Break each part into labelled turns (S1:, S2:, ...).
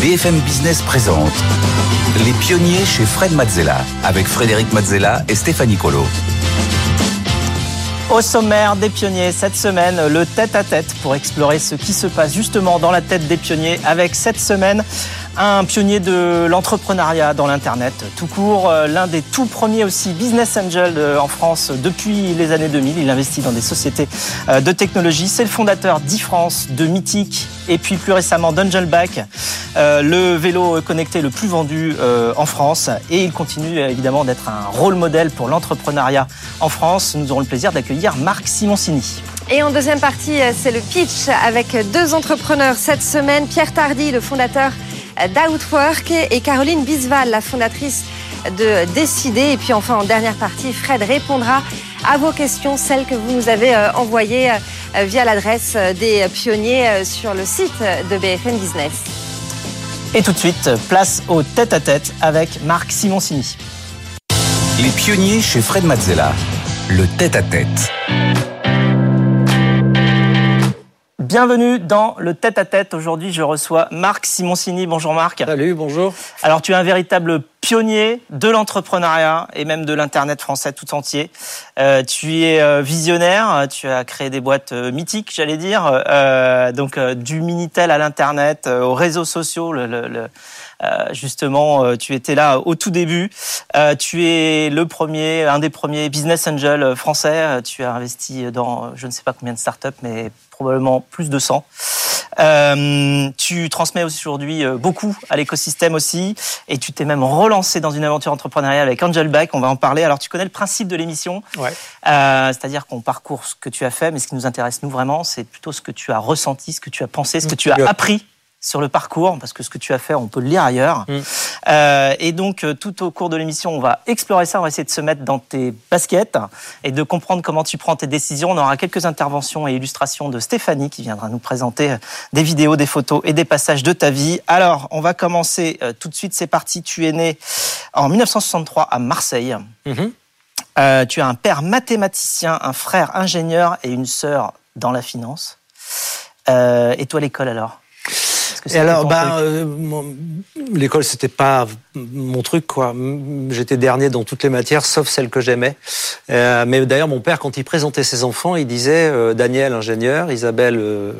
S1: BFM Business présente Les pionniers chez Fred Mazzella avec Frédéric Mazzella et Stéphanie Colo.
S2: Au sommaire des pionniers cette semaine, le tête-à-tête pour explorer ce qui se passe justement dans la tête des pionniers avec cette semaine un pionnier de l'entrepreneuriat dans l'Internet tout court, euh, l'un des tout premiers aussi business angel euh, en France depuis les années 2000. Il investit dans des sociétés euh, de technologie. C'est le fondateur d'e-France, de Mythic et puis plus récemment d'Angelback, le vélo connecté le plus vendu en France. Et il continue évidemment d'être un rôle modèle pour l'entrepreneuriat en France. Nous aurons le plaisir d'accueillir Marc Simoncini.
S3: Et en deuxième partie, c'est le pitch avec deux entrepreneurs cette semaine. Pierre Tardy, le fondateur d'Outwork et Caroline Bisval, la fondatrice de Décider. Et puis enfin, en dernière partie, Fred répondra à vos questions, celles que vous nous avez euh, envoyées euh, via l'adresse des pionniers euh, sur le site de BFM Business.
S2: Et tout de suite, place au tête-à-tête avec Marc Simoncini.
S1: Les pionniers chez Fred Mazzella, le tête-à-tête. tête à tête
S2: Bienvenue dans le tête-à-tête. Aujourd'hui, je reçois Marc Simoncini. Bonjour Marc.
S4: Salut, bonjour.
S2: Alors, tu es un véritable pionnier de l'entrepreneuriat et même de l'Internet français tout entier. Euh, tu es euh, visionnaire, tu as créé des boîtes euh, mythiques, j'allais dire, donc du Minitel à l'Internet, aux réseaux sociaux, le, le, justement, tu étais là au tout début. tu es le premier, un des premiers business angels français. Tu as investi dans je ne sais pas combien de startups, mais probablement plus de 100. Euh, tu transmets aujourd'hui euh, beaucoup à l'écosystème aussi, et tu t'es même relancé dans une aventure entrepreneuriale avec Angel Back. On va en parler. Alors, tu connais le principe de l'émission, ouais. euh, c'est-à-dire qu'on parcourt ce que tu as fait, mais ce qui nous intéresse nous vraiment, c'est plutôt ce que tu as ressenti, ce que tu as pensé, ce que tu as appris sur le parcours, parce que ce que tu as fait, on peut le lire ailleurs. Mm. Euh, et donc, euh, tout au cours de l'émission, on va explorer ça, on va essayer de se mettre dans tes baskets et de comprendre comment tu prends tes décisions. On aura quelques interventions et illustrations de Stéphanie qui viendra nous présenter euh, des vidéos, des photos et des passages de ta vie. Alors, on va commencer tout de suite. C'est parti. Tu es né en 1963 à Marseille. Mm-hmm. euh, tu as un père mathématicien, un frère ingénieur et une sœur dans la finance. Euh, et toi, l'école alors?
S4: Et alors, ben, euh, l'école, c'était pas mon truc, quoi. J'étais dernier dans toutes les matières, sauf celles que j'aimais. Euh, mais d'ailleurs, mon père, quand il présentait ses enfants, il disait euh, Daniel, ingénieur, Isabelle, euh,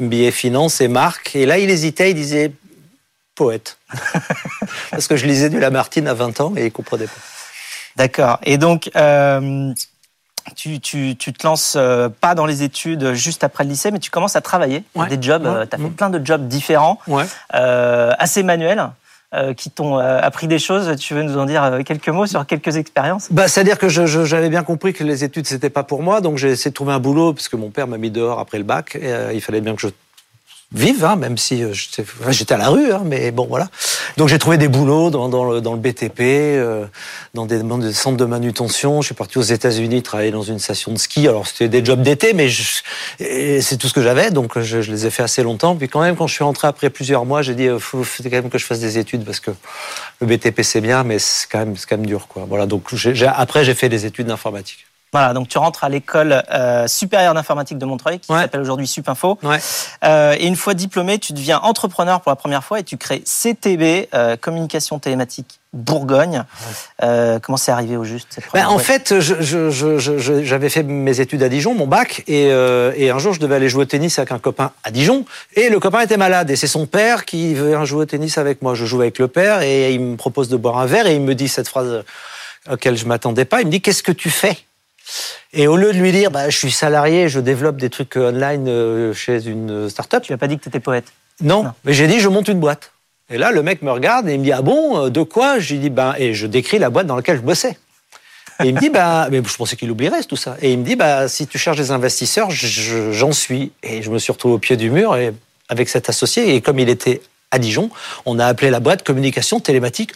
S4: MBA finance, et Marc. Et là, il hésitait, il disait poète. Parce que je lisais du Lamartine à 20 ans et il comprenait pas.
S2: D'accord. Et donc, euh, tu, tu, tu, te lances euh, pas dans les études juste après le lycée, mais tu commences à travailler. Ouais. Des jobs, ouais. tu as fait plein de jobs différents, euh, assez manuels. Euh, qui t'ont euh, appris des choses. Tu veux nous en dire euh, quelques mots sur quelques expériences?
S4: Bah, C'est-à-dire que j'avais bien compris que les études, c'était pas pour moi. Donc j'ai essayé de trouver un boulot, parce que mon père m'a mis dehors après le bac. Et, il fallait bien que je vive, hein, même si euh, j'étais à la rue, hein, mais bon voilà. Donc j'ai trouvé des boulots dans, dans, le, dans le BTP, euh, dans, des, dans, des, centres de manutention. Je suis parti aux États-Unis travailler dans une station de ski. Alors c'était des jobs d'été, mais c'est tout ce que j'avais, donc je, je, les ai fait assez longtemps. Puis quand même, quand je suis rentré après plusieurs mois, j'ai dit il euh, faut, faut, quand même que je fasse des études parce que le BTP c'est bien, mais c'est quand même c'est quand même dur quoi. Voilà. Donc après j'ai fait des études d'informatique.
S2: Voilà, donc tu rentres à l'école euh, supérieure d'informatique de Montreuil, qui ouais. s'appelle aujourd'hui Supinfo. Ouais. Euh, et une fois diplômé, tu deviens entrepreneur pour la première fois et tu crées CTB, euh, Communication Télématique Bourgogne. Ouais. comment c'est arrivé au juste
S4: ben, En fait, j'avais je, je, je, fait mes études à Dijon, mon bac, et, et, un jour je devais aller jouer au tennis avec un copain à Dijon, et le copain était malade, et c'est son père qui veut jouer au tennis avec moi. Je joue avec le père, et il me propose de boire un verre, et il me dit cette phrase auquel je m'attendais pas, il me dit « Qu'est-ce que tu fais ?» Et au lieu de lui dire, bah, je suis salarié, je développe des trucs online euh, chez une start-up.
S2: Tu n'as pas dit que tu étais poète?
S4: Non, non, mais j'ai dit, je monte une boîte. Et là, le mec me regarde et il me dit, ah bon, de quoi? Je lui dis, ben, et je décris la boîte dans laquelle je bossais. Et il me dit, bah, mais je pensais qu'il oublierait tout ça. Et il me dit, bah, si tu cherches des investisseurs, j'en suis. Et je me suis retrouvé au pied du mur et avec cet associé. Et comme il était à Dijon, on a appelé la boîte communication télématique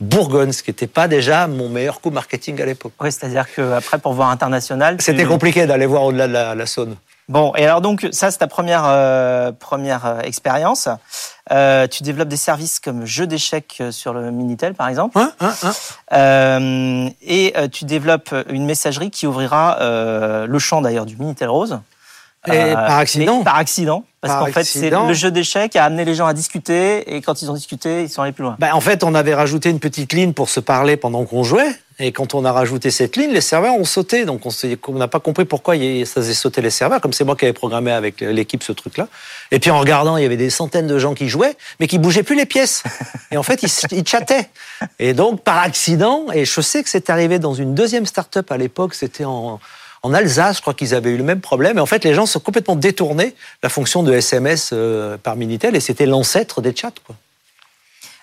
S4: Bourgogne, ce qui n'était pas déjà mon meilleur coup marketing à l'époque.
S2: Oui, c'est-à-dire qu'après, pour voir international.
S4: C'était compliqué d'aller voir au-delà de la, la Saône.
S2: Bon, et alors donc ça c'est ta première euh, première euh, expérience. Euh, tu développes des services comme jeu d'échecs sur le Minitel par exemple.
S4: Hein, hein, hein.
S2: Euh, et tu développes une messagerie qui ouvrira le champ d'ailleurs du Minitel Rose.
S4: Et par accident.
S2: Par accident. Parce qu'en fait, c'est le jeu d'échecs a amené les gens à discuter et quand ils ont discuté, ils sont allés plus loin.
S4: Ben, en fait, on avait rajouté une petite ligne pour se parler pendant qu'on jouait. Et quand on a rajouté cette ligne, les serveurs ont sauté. Donc on n'a pas compris pourquoi ça faisait sauter les serveurs, comme c'est moi qui avais programmé avec l'équipe ce truc-là. Et puis en regardant, il y avait des centaines de gens qui jouaient, mais qui bougeaient plus les pièces. Et en fait, ils, ils chattaient. Et donc par accident, et je sais que c'est arrivé dans une deuxième start-up à l'époque, c'était en, en Alsace, je crois qu'ils avaient eu le même problème. Et en fait, les gens sont complètement détournés la fonction de SMS euh, par Minitel, et c'était l'ancêtre des chats. Quoi.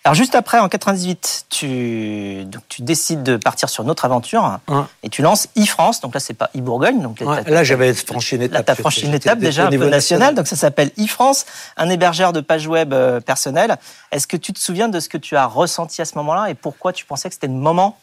S2: Alors juste après, en 98, tu, donc, tu décides de partir sur une autre aventure et tu lances e-France. Donc là, c'est pas e-Bourgogne. Donc
S4: là, j'avais franchi une étape.
S2: Là, as franchi une étape déjà au niveau national. Donc ça s'appelle e-France, un hébergeur de pages web euh, personnel. Est-ce que tu te souviens de ce que tu as ressenti à ce moment-là et pourquoi tu pensais que c'était le moment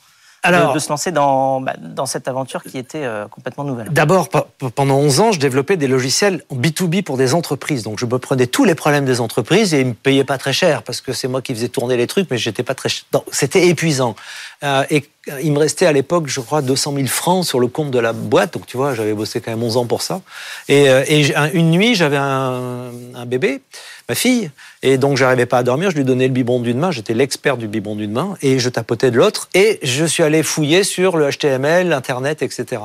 S2: alors, de, se lancer dans, bah, dans cette aventure qui était euh, complètement nouvelle
S4: D'abord, pendant 11 ans, je développais des logiciels en B2B pour des entreprises. Donc, je me prenais tous les problèmes des entreprises et ils me payaient pas très cher parce que c'est moi qui faisais tourner les trucs, mais j'étais pas très. C'était épuisant. Euh, et euh, il me restait à l'époque, je crois, 200 000 francs sur le compte de la boîte. Donc, tu vois, j'avais bossé quand même 11 ans pour ça. Et, euh, et une nuit, j'avais un, un bébé ma fille. Et donc, j'arrivais pas à dormir. Je lui donnais le biberon d'une main. J'étais l'expert du biberon d'une main. Et je tapotais de l'autre. Et je suis allé fouiller sur le HTML, l'Internet, etc.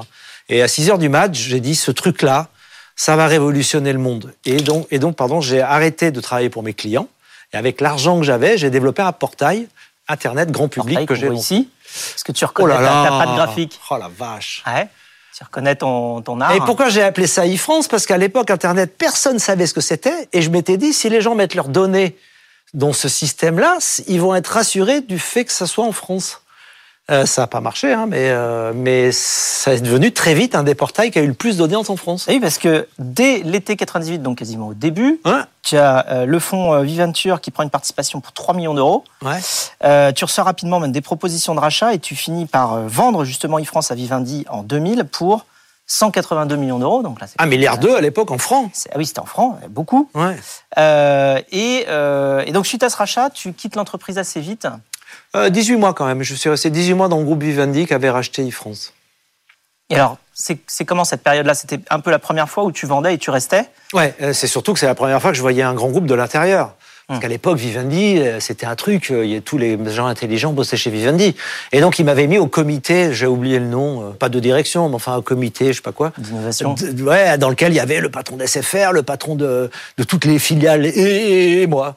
S4: Et à 6 heures du match, j'ai dit, ce truc-là, ça va révolutionner le monde. Et donc, et donc pardon, j'ai arrêté de travailler pour mes clients. Et avec l'argent que j'avais, j'ai développé un portail Internet grand public que j'ai
S2: ici. Parce que tu reconnais oh là pas de graphique?
S4: Oh la vache.
S2: Ouais? Tu reconnais ton, art.
S4: Et pourquoi j'ai appelé ça e-France? Parce qu'à l'époque, Internet, personne ne savait ce que c'était. Et je m'étais dit, si les gens mettent leurs données dans ce système-là, ils vont être rassurés du fait que ça soit en France. Euh, ça n'a pas marché, hein, mais, euh, mais ça est devenu très vite un des portails qui a eu le plus d'audience en France.
S2: Oui, parce que dès l'été 98, donc quasiment au début, tu as euh, le fonds Viventure qui prend une participation pour 3 millions d'euros.
S4: Ouais.
S2: tu reçois rapidement même des propositions de rachat et tu finis par vendre justement e-France à Vivendi en 2000 pour 182 millions d'euros. Donc là,
S4: un milliard d'euros à l'époque en francs.
S2: Ah oui, c'était en francs, beaucoup.
S4: Ouais.
S2: et, et donc suite à ce rachat, tu quittes l'entreprise assez vite.
S4: 18 euh, mois quand même. Je suis resté 18 mois dans le groupe Vivendi qui avait racheté e-France.
S2: Et alors, c'est comment cette période-là? C'était un peu la première fois où tu vendais et tu restais?
S4: Ouais, euh, c'est surtout que c'est la première fois que je voyais un grand groupe de l'intérieur. Parce hum. qu'à l'époque, Vivendi, euh, c'était un truc, tous les gens intelligents bossaient chez Vivendi. Et donc, il m'avait mis au comité, j'ai oublié le nom, pas de direction, mais enfin, un comité, je sais pas quoi.
S2: D'innovation.
S4: Ouais, dans lequel il y avait le patron d'SFR, le patron de, de toutes les filiales et moi.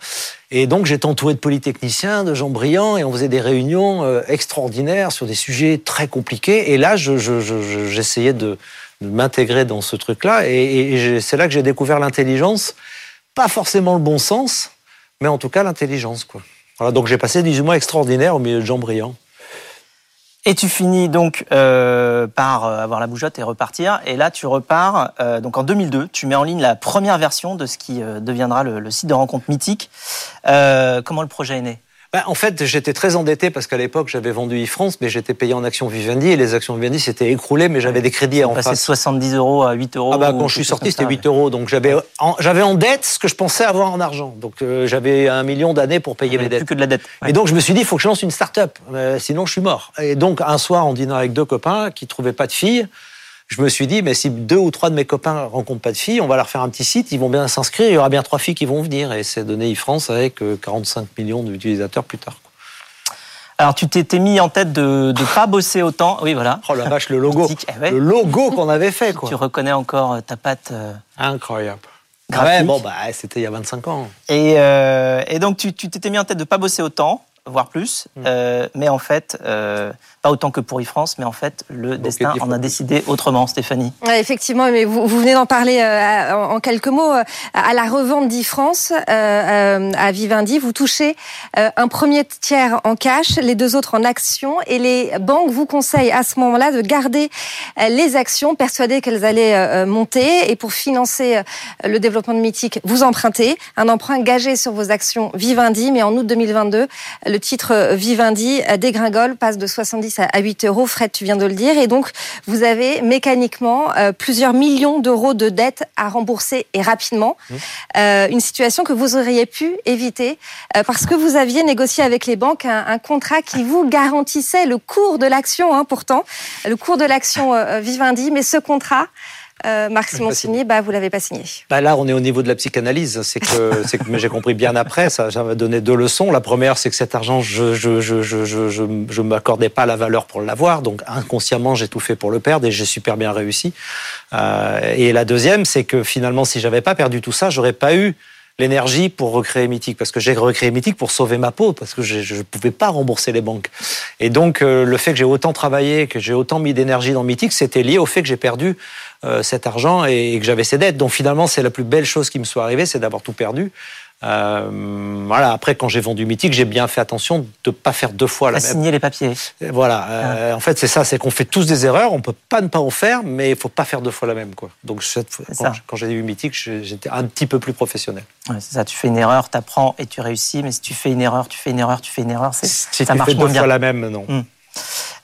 S4: Et donc j'étais entouré de polytechniciens, de gens brillants, et on faisait des réunions euh, extraordinaires sur des sujets très compliqués. Et là, j'essayais de, m'intégrer dans ce truc-là, et, c'est là que j'ai découvert l'intelligence, pas forcément le bon sens, mais en tout cas l'intelligence. Voilà, donc j'ai passé 18 mois extraordinaires au milieu de gens brillants.
S2: Et tu finis donc euh, par euh, avoir la bougeotte et repartir. Et là, tu repars. Euh, donc en 2002, tu mets en ligne la première version de ce qui deviendra le, le, site de rencontre mythique. comment le projet est né?
S4: Bah, en fait, j'étais très endetté parce qu'à l'époque, j'avais vendu e-France, mais j'étais payé en actions Vivendi et les actions Vivendi s'étaient écroulées, mais j'avais des crédits à en
S2: face. 70 euros à 8 euros.
S4: Ah bah, quand je suis sorti, c'était 8 euros. Donc j'avais en, j'avais en dette ce que je pensais avoir en argent. Donc euh, j'avais un million d'années pour payer mes dettes.
S2: Plus que de la dette.
S4: Et donc je me suis dit, il faut que je lance une start-up, euh, sinon je suis mort. Et donc un soir, en dînant avec deux copains qui trouvaient pas de filles, je me suis dit, mais si deux ou trois de mes copains rencontrent pas de filles, on va leur faire un petit site, ils vont bien s'inscrire, il y aura bien trois filles qui vont venir. Et c'est donné e-France avec 45 euh, millions d'utilisateurs plus tard.
S2: Alors tu t'étais mis en tête de ne pas bosser autant. Oui, voilà.
S4: Oh la vache, le logo. Eh le logo qu'on avait fait, quoi.
S2: Tu reconnais encore euh, ta patte. Euh,
S4: Incroyable. Ouais, bon, bah, c'était il y a 25 ans.
S2: Et, euh, et donc, tu t'étais mis en tête de ne pas bosser autant. voire plus. Mm. Euh, mais en fait, pas autant que pour e-France, mais en fait, le destin en a décidé autrement, Stéphanie.
S3: effectivement, mais vous, vous venez d'en parler euh, en, quelques mots. À la revente d'e-France, à Vivendi, vous touchez un premier tiers en cash, les deux autres en actions, et les banques vous conseillent à ce moment-là de garder les actions, persuadées qu'elles allaient monter, et pour financer le développement de Mythique, vous empruntez un emprunt gagé sur vos actions Vivendi, mais en août 2022, le titre Vivendi dégringole, passe de 70 à 8 euros. Fred, tu viens de le dire. Et donc, vous avez mécaniquement euh, plusieurs millions d'euros de dettes à rembourser et rapidement. Mmh. Euh, une situation que vous auriez pu éviter euh, parce que vous aviez négocié avec les banques un, contrat qui vous garantissait le cours de l'action, hein, pourtant, le cours de l'action Vivendi. Mais ce contrat, euh, Marc Simoncini, bah, vous l'avez pas signé.
S4: Bah là, on est au niveau de la psychanalyse. C'est que, c'est que mais j'ai compris bien après. Ça, m'a donné deux leçons. La première, c'est que cet argent, je, je, je, je, je, je m'accordais pas la valeur pour l'avoir. Donc, inconsciemment, j'ai tout fait pour le perdre et j'ai super bien réussi. Euh, et la deuxième, c'est que finalement, si j'avais pas perdu tout ça, j'aurais pas eu l'énergie pour recréer Mythique, parce que j'ai recréé Mythique pour sauver ma peau, parce que je ne pouvais pas rembourser les banques. Et donc, euh, le fait que j'ai autant travaillé, que j'ai autant mis d'énergie dans Mythique, c'était lié au fait que j'ai perdu euh, cet argent et, que j'avais ces dettes. Donc finalement, c'est la plus belle chose qui me soit arrivée, c'est d'avoir tout perdu. Euh, voilà. Après, quand j'ai vendu Mythique, j'ai bien fait attention de ne pas faire deux fois la même.
S2: signer les papiers.
S4: Voilà. Euh, ah. En fait, c'est ça, c'est qu'on fait tous des erreurs. On peut pas ne pas en faire, mais il faut pas faire deux fois la même, quoi. Donc, quand, quand j'ai eu Mythique, j'étais un petit peu plus professionnel.
S2: Ouais, c'est ça. Tu fais une erreur, tu apprends et tu réussis. Mais si tu fais une erreur, tu fais une erreur, tu fais une erreur,
S4: si ça tu marche fais deux fois la même, non. Hmm.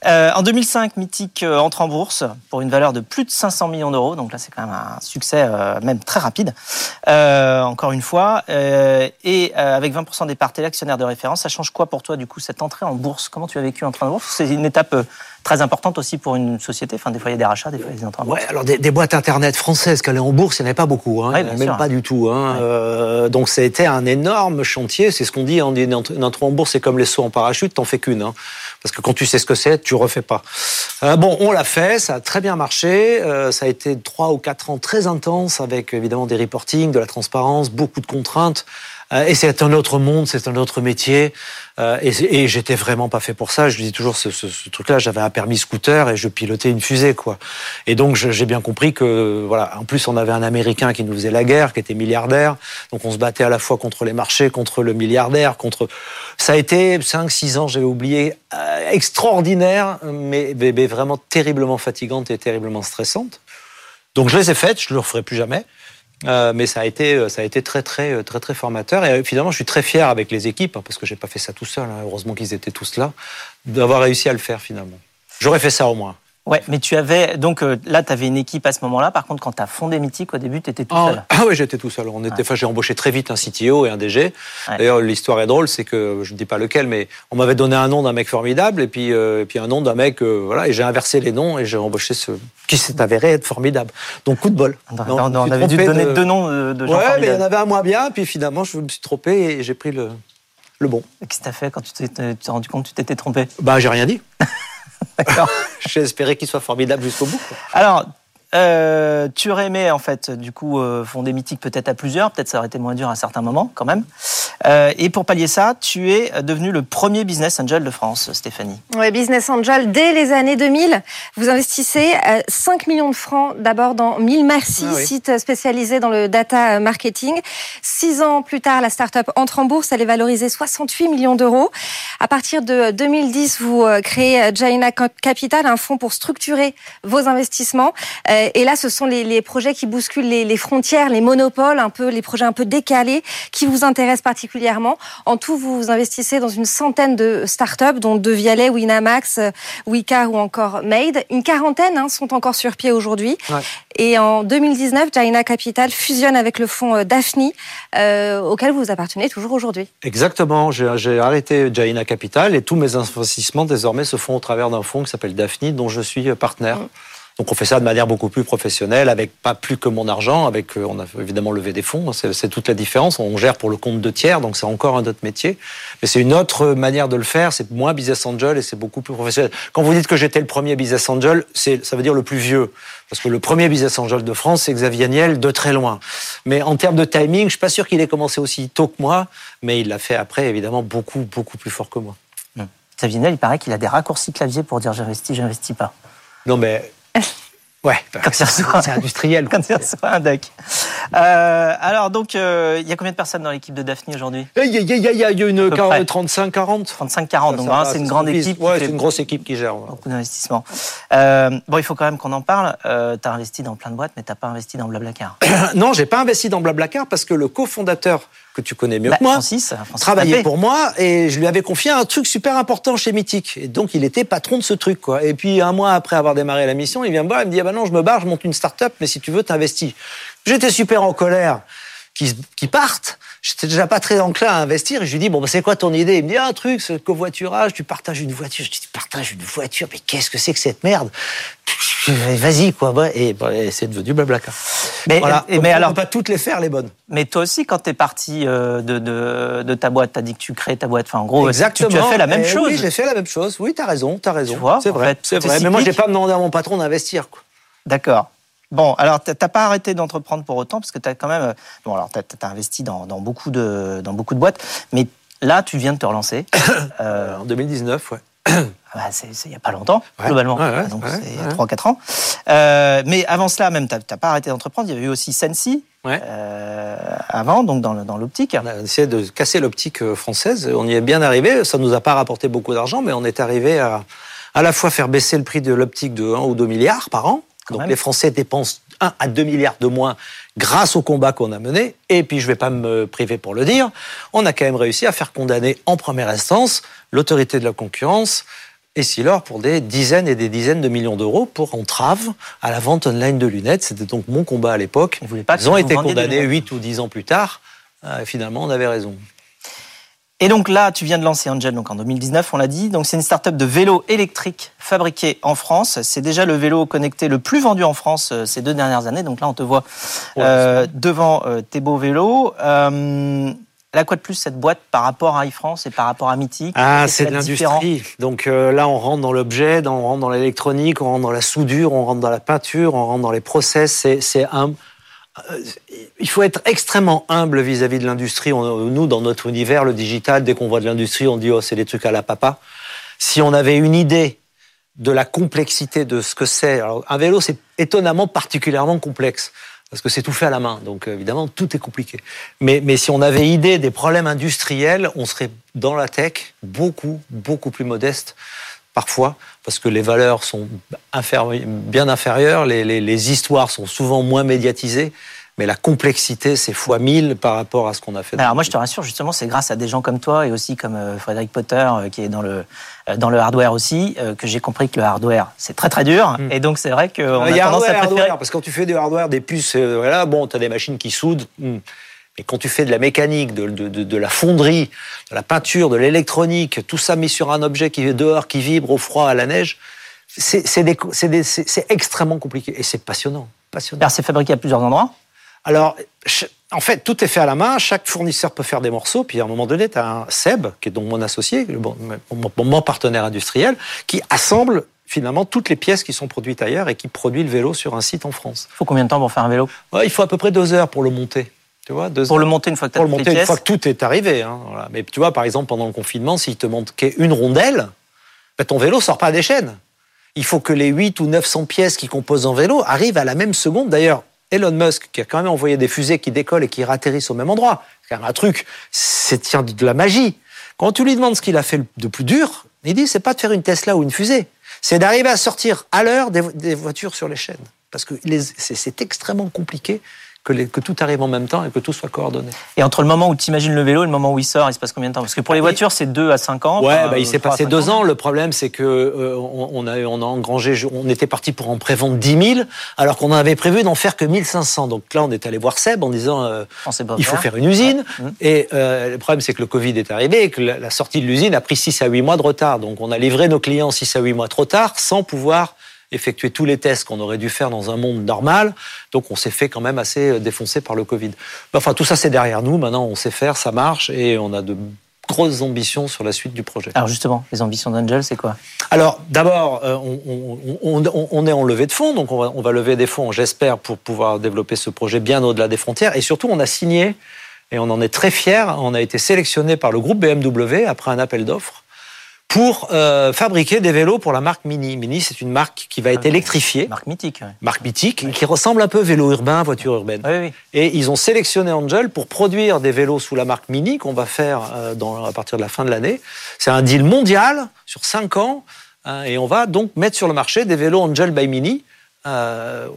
S2: Euh, en 2005, Mythique euh, entre en bourse pour une valeur de plus de 500 millions d'euros. Donc là, c'est quand même un succès euh, même très rapide, encore une fois. et avec 20% des parts, et l'actionnaire de référence. Ça change quoi pour toi, du coup, cette entrée en bourse? Comment tu as vécu entrer en bourse C'est une étape très importante aussi pour une société. Enfin, des fois, il y a des rachats, des fois, il y a des entrées.
S4: Ouais, alors des, boîtes Internet françaises qui allaient en bourse, il n'y en avait pas beaucoup. Hein, même pas du tout. Hein. donc, ça a été un énorme chantier. C'est ce qu'on dit, dit une entrée en bourse, c'est comme les sauts en parachute, t'en fais qu'une. Hein. Parce que quand tu sais ce que c'est, tu refais pas. Euh, bon, on l'a fait, ça a très bien marché. Euh, ça a été trois ou quatre ans très intenses avec évidemment des reportings, de la transparence, beaucoup de contraintes. Euh, et c'est un autre monde, c'est un autre métier. Euh, et, et j'étais vraiment pas fait pour ça. Je dis toujours ce, truc-là. J'avais un permis scooter et je pilotais une fusée, quoi. Et donc j'ai bien compris que voilà. En plus, on avait un Américain qui nous faisait la guerre, qui était milliardaire. Donc on se battait à la fois contre les marchés, contre le milliardaire, contre. Ça a été 5-6 ans, j'avais oublié, euh, extraordinaire, mais, mais, vraiment terriblement fatigante et terriblement stressante. Donc je les ai faites. Je ne le referai plus jamais. Euh, mais ça a été euh, ça a été très très très très formateur. Et finalement je suis très fier avec les équipes hein, parce que j'ai pas fait ça tout seul hein, heureusement qu'ils étaient tous là d'avoir réussi à le faire finalement. J'aurais fait ça au moins
S2: Ouais, mais tu avais donc euh, là, tu avais une équipe à ce moment-là. Par contre, quand tu as fondé Mythique, au début, tu étais tout
S4: ah,
S2: seul.
S4: Ah oui, j'étais tout seul. On était, enfin, j'ai embauché très vite un CTO et un DG. D'ailleurs, l'histoire est drôle, c'est que je ne dis pas lequel, mais on m'avait donné un nom d'un mec formidable et puis euh, et puis un nom d'un mec, euh, voilà, et j'ai inversé les noms et j'ai embauché ce qui s'est avéré être formidable. Donc coup de bol.
S2: Non, on avait dû donner deux noms de, gens
S4: ouais, mais il y en avait un moins bien. Puis finalement, je me suis trompé et j'ai pris le le bon.
S2: Qu'est-ce que t'as fait quand tu t'es rendu compte que tu t'étais trompé?
S4: Bah, j'ai rien dit. D'accord. J'ai espéré qu'il soit formidable jusqu'au bout.
S2: Alors, euh, tu aurais aimé, en fait, du coup, euh, fonder Mythique peut-être à plusieurs, peut-être ça aurait été moins dur à certains moments, quand même. Euh, et pour pallier ça, tu es devenu le premier business angel de France, Stéphanie.
S3: Oui, business angel dès les années 2000. Vous investissez 5 millions de francs d'abord dans 1000 Merci, ah site spécialisé dans le data marketing. Six ans plus tard, la start-up entre en bourse, elle est valorisée 68 millions d'euros. À partir de 2010, vous créez Jaina Capital, un fonds pour structurer vos investissements. Euh, et là, ce sont les, projets qui bousculent les, frontières, les monopoles, un peu les projets un peu décalés, qui vous intéressent particulièrement. En tout, vous investissez dans une centaine de startups, dont De Vialet, Winamax, Wicar ou encore Made. Une quarantaine hein, sont encore sur pied aujourd'hui. Et en 2019, Jaina Capital fusionne avec le fonds euh, Daphne, euh, auquel vous appartenez toujours aujourd'hui.
S4: Exactement. J'ai arrêté Jaina Capital et tous mes investissements désormais se font au travers d'un fonds qui s'appelle Daphne, dont je suis partenaire. Mm. Donc on fait ça de manière beaucoup plus professionnelle, avec pas plus que mon argent, avec euh, on a évidemment levé des fonds, c'est c'est toute la différence. On gère pour le compte de tiers, donc c'est encore un autre métier. Mais c'est une autre manière de le faire, c'est moins business angel et c'est beaucoup plus professionnel. Quand vous dites que j'étais le premier business angel, c'est ça veut dire le plus vieux. Parce que le premier business angel de France, c'est Xavier Niel, de très loin. Mais en termes de timing, je suis pas sûr qu'il ait commencé aussi tôt que moi, mais il l'a fait après, évidemment, beaucoup, beaucoup plus fort que moi.
S2: Xavier Niel, il paraît qu'il a des raccourcis clavier pour dire j'investis, j'investis pas.
S4: Non, mais. Ouais,
S2: Quand il reçoit-
S4: c'est industriel.
S2: Quand il reçoit un deck. Euh, alors, donc, euh, il y a combien de personnes dans l'équipe de Daphne aujourd'hui?
S4: Il y il y y il y a une
S2: peu près.
S4: 35-40.
S2: 35-40. Donc, c'est une grande équipe. qui
S4: Ouais, c'est une grosse équipe qui gère. ouais.
S2: Beaucoup d'investissements. Euh, bon, il faut quand même qu'on en parle. Euh, tu as investi dans plein de boîtes, mais tu pas investi dans Blablacar.
S4: Non, j'ai pas investi dans Blablacar parce que le cofondateur que tu connais mieux
S2: Bah,
S4: que moi
S2: Francis, Francis
S4: travaillait
S2: Papé.
S4: pour moi et je lui avais confié un truc super important chez Mythique. Et donc il était patron de ce truc quoi. Et puis un mois après avoir démarré la mission, il vient me voir, il me dit ah bah non, je me barre, je monte une start-up, mais si tu veux, t'investis. J'étais super en colère qu'ils qui partent. J'étais déjà pas très enclin à investir. Et je lui dis bon bah, c'est quoi ton idée? Il me dit un truc, c'est le covoiturage, tu partages une voiture. Je dis tu partages une voiture, mais qu'est-ce que c'est que cette merde? Vas-y quoi. bah, Et, bah, et c'est devenu Blablacar.
S2: Mais,
S4: Voilà.
S2: et-
S4: Donc,
S2: mais
S4: on
S2: alors,
S4: peut pas toutes les faire les bonnes.
S2: mais toi aussi, quand tu es parti euh, de, de, de ta boîte, tu as dit que tu crées ta boîte. Enfin, en gros, tu,
S4: Exactement.
S2: tu as fait la même
S4: Eh
S2: chose.
S4: Oui, j'ai fait la même chose. Oui, t'as raison, t'as raison.
S2: Tu vois,
S4: c'est vrai, c'est vrai. Mais moi, j'ai pas demandé à mon patron d'investir. quoi.
S2: D'accord. Bon, alors t'as t'as pas arrêté d'entreprendre pour autant parce que tu as quand même. euh, Bon, alors tu as, investi dans, dans beaucoup de, dans beaucoup de boîtes, mais là, tu viens de te relancer. Euh,
S4: En 2019, ouais.
S2: bah, c'est il y a pas longtemps,
S4: Ouais,
S2: globalement.
S4: ouais, ouais,
S2: Donc c'est il y a
S4: ouais.
S2: 3-4 ans. Euh, mais avant cela, même, tu n'as pas arrêté d'entreprendre. Il y avait eu aussi Sensi euh, avant, donc dans, dans l'optique.
S4: On a essayé de casser l'optique française. On y est bien arrivé. Ça nous a pas rapporté beaucoup d'argent, mais on est arrivé à à la fois faire baisser le prix de l'optique de 1 ou 2 milliards par an.
S2: Quand
S4: Donc
S2: même.
S4: les Français dépensent 1 à 2 milliards de moins grâce au combat qu'on a mené. Et puis je vais pas me priver pour le dire, on a quand même réussi à faire condamner en première instance l'autorité de la concurrence et Silor pour des dizaines et des dizaines de millions d'euros pour entrave à la vente online de lunettes. C'était donc mon combat à l'époque.
S2: Ils
S4: ont été condamnés
S2: lunettes.
S4: 8 ou 10 ans plus tard. Euh, finalement, on avait raison.
S2: Et donc là, tu viens de lancer Angel donc en 2019, on l'a dit. Donc c'est une start-up de vélo électrique fabriqué en France. C'est déjà le vélo connecté le plus vendu en France euh, ces deux dernières années. Donc là, on te voit euh, devant euh, tes beaux vélos. Euh, elle a quoi de plus cette boîte par rapport à iFrance et par rapport à Mythique
S4: Ah, c'est de l'industrie. Donc euh, là, on rentre dans l'objet, on rentre dans l'électronique, on rentre dans la soudure, on rentre dans la peinture, on rentre dans les process. C'est, c'est un. Euh, Il faut être extrêmement humble vis-à-vis de l'industrie. Nous, dans notre univers, le digital, dès qu'on voit de l'industrie, on dit oh, c'est des trucs à la papa. Si on avait une idée de la complexité de ce que c'est, un vélo, c'est étonnamment particulièrement complexe. Parce que c'est tout fait à la main, donc euh, évidemment tout est compliqué. Mais, mais si on avait idée des problèmes industriels, on serait dans la tech beaucoup, beaucoup plus modeste parfois, parce que les valeurs sont bien inférieures, les histoires sont souvent moins médiatisées, mais la complexité, c'est fois mille par rapport à ce qu'on a fait.
S2: Alors moi je te rassure justement c'est grâce à des gens comme toi et aussi comme euh, Frédéric Potter euh, qui est dans le euh, dans le hardware aussi euh, que j'ai compris que le hardware c'est très très dur
S4: Mm.
S2: et donc c'est vrai qu'on
S4: Il
S2: a
S4: y a
S2: tendance
S4: hardware,
S2: à préférer
S4: hardware, parce que quand tu fais du hardware, des puces, euh, voilà, bon, tu as des machines qui soudent. hmm. Mais quand tu fais de la mécanique, de, de- de- de la fonderie, de la peinture, de l'électronique, tout ça mis sur un objet qui est dehors, qui vibre au froid, à la neige, c'est extrêmement compliqué. Et c'est passionnant. passionnant.
S2: Alors c'est fabriqué à plusieurs endroits.
S4: Alors, en fait, tout est fait à la main. Chaque fournisseur peut faire des morceaux. Puis à un moment donné, tu as un Seb, qui est donc mon associé, mon, partenaire industriel, qui assemble finalement toutes les pièces qui sont produites ailleurs et qui produit le vélo sur un site en France.
S2: Il faut combien de temps pour faire un vélo?
S4: Ouais, il faut à peu près deux heures pour le monter. Tu vois, deux
S2: Pour
S4: heures.
S2: le monter une fois que tu as
S4: Pour le
S2: toutes les
S4: monter une fois que tout est arrivé. hein, voilà. Mais tu vois, par exemple, pendant le confinement, s'il te manquait une rondelle, ben, ton vélo sort pas des chaînes. Il faut que les 8 ou 900 pièces qui composent un vélo arrivent à la même seconde. D'ailleurs, Elon Musk, qui a quand même envoyé des fusées qui décollent et qui ratterrissent au même endroit, c'est quand même un truc, c'est de la magie. Quand tu lui demandes ce qu'il a fait de plus dur, il dit c'est pas de faire une Tesla ou une fusée, c'est d'arriver à sortir à l'heure des, voitures sur les chaînes. Parce que c'est extrêmement compliqué que, les- que tout arrive en même temps et que tout soit coordonné.
S2: Et entre le moment où tu imagines le vélo et le moment où il sort, il se passe combien de temps? Parce que pour les
S4: Ah,
S2: voitures, c'est 2 à 5 ans.
S4: Ouais, bah, il s'est
S2: trois à
S4: passé
S2: cinq
S4: deux ans. Le problème, c'est que euh, on, a, on a engrangé, on était parti pour en prévendre 10 000, alors qu'on avait prévu d'en faire que 1500. Donc là, on est allé voir Seb en disant, euh, il faut
S2: faire.
S4: faire une usine.
S2: Ouais.
S4: Et euh, le problème, c'est que le Covid est arrivé et que la, la sortie de l'usine a pris 6 à 8 mois de retard. Donc on a livré nos clients 6 à 8 mois trop tard sans pouvoir effectuer tous les tests qu'on aurait dû faire dans un monde normal. Donc on s'est fait quand même assez défoncer par le Covid. Enfin, tout ça, c'est derrière nous. Maintenant, on sait faire, ça marche et on a de grosses ambitions sur la suite du projet.
S2: Alors justement, les ambitions d'Angel, c'est quoi?
S4: Alors d'abord, euh, on, est en levée de fonds, donc on va, lever des fonds, j'espère, pour pouvoir développer ce projet bien au-delà des frontières. Et surtout, on a signé, et on en est très fiers, on a été sélectionné par le groupe BMW après un appel d'offres pour euh, fabriquer des vélos pour la marque Mini. Mini, c'est une marque qui va être électrifiée.
S2: Marque mythique.
S4: Marque mythique, qui ressemble un peu vélo urbain, voiture urbaine.
S2: Oui, oui.
S4: Et ils ont sélectionné Angel pour produire des vélos sous la marque Mini qu'on va faire euh, dans, à partir de la fin de l'année. C'est un deal mondial sur 5 ans. Hein, et on va donc mettre sur le marché des vélos Angel by Mini. Euh,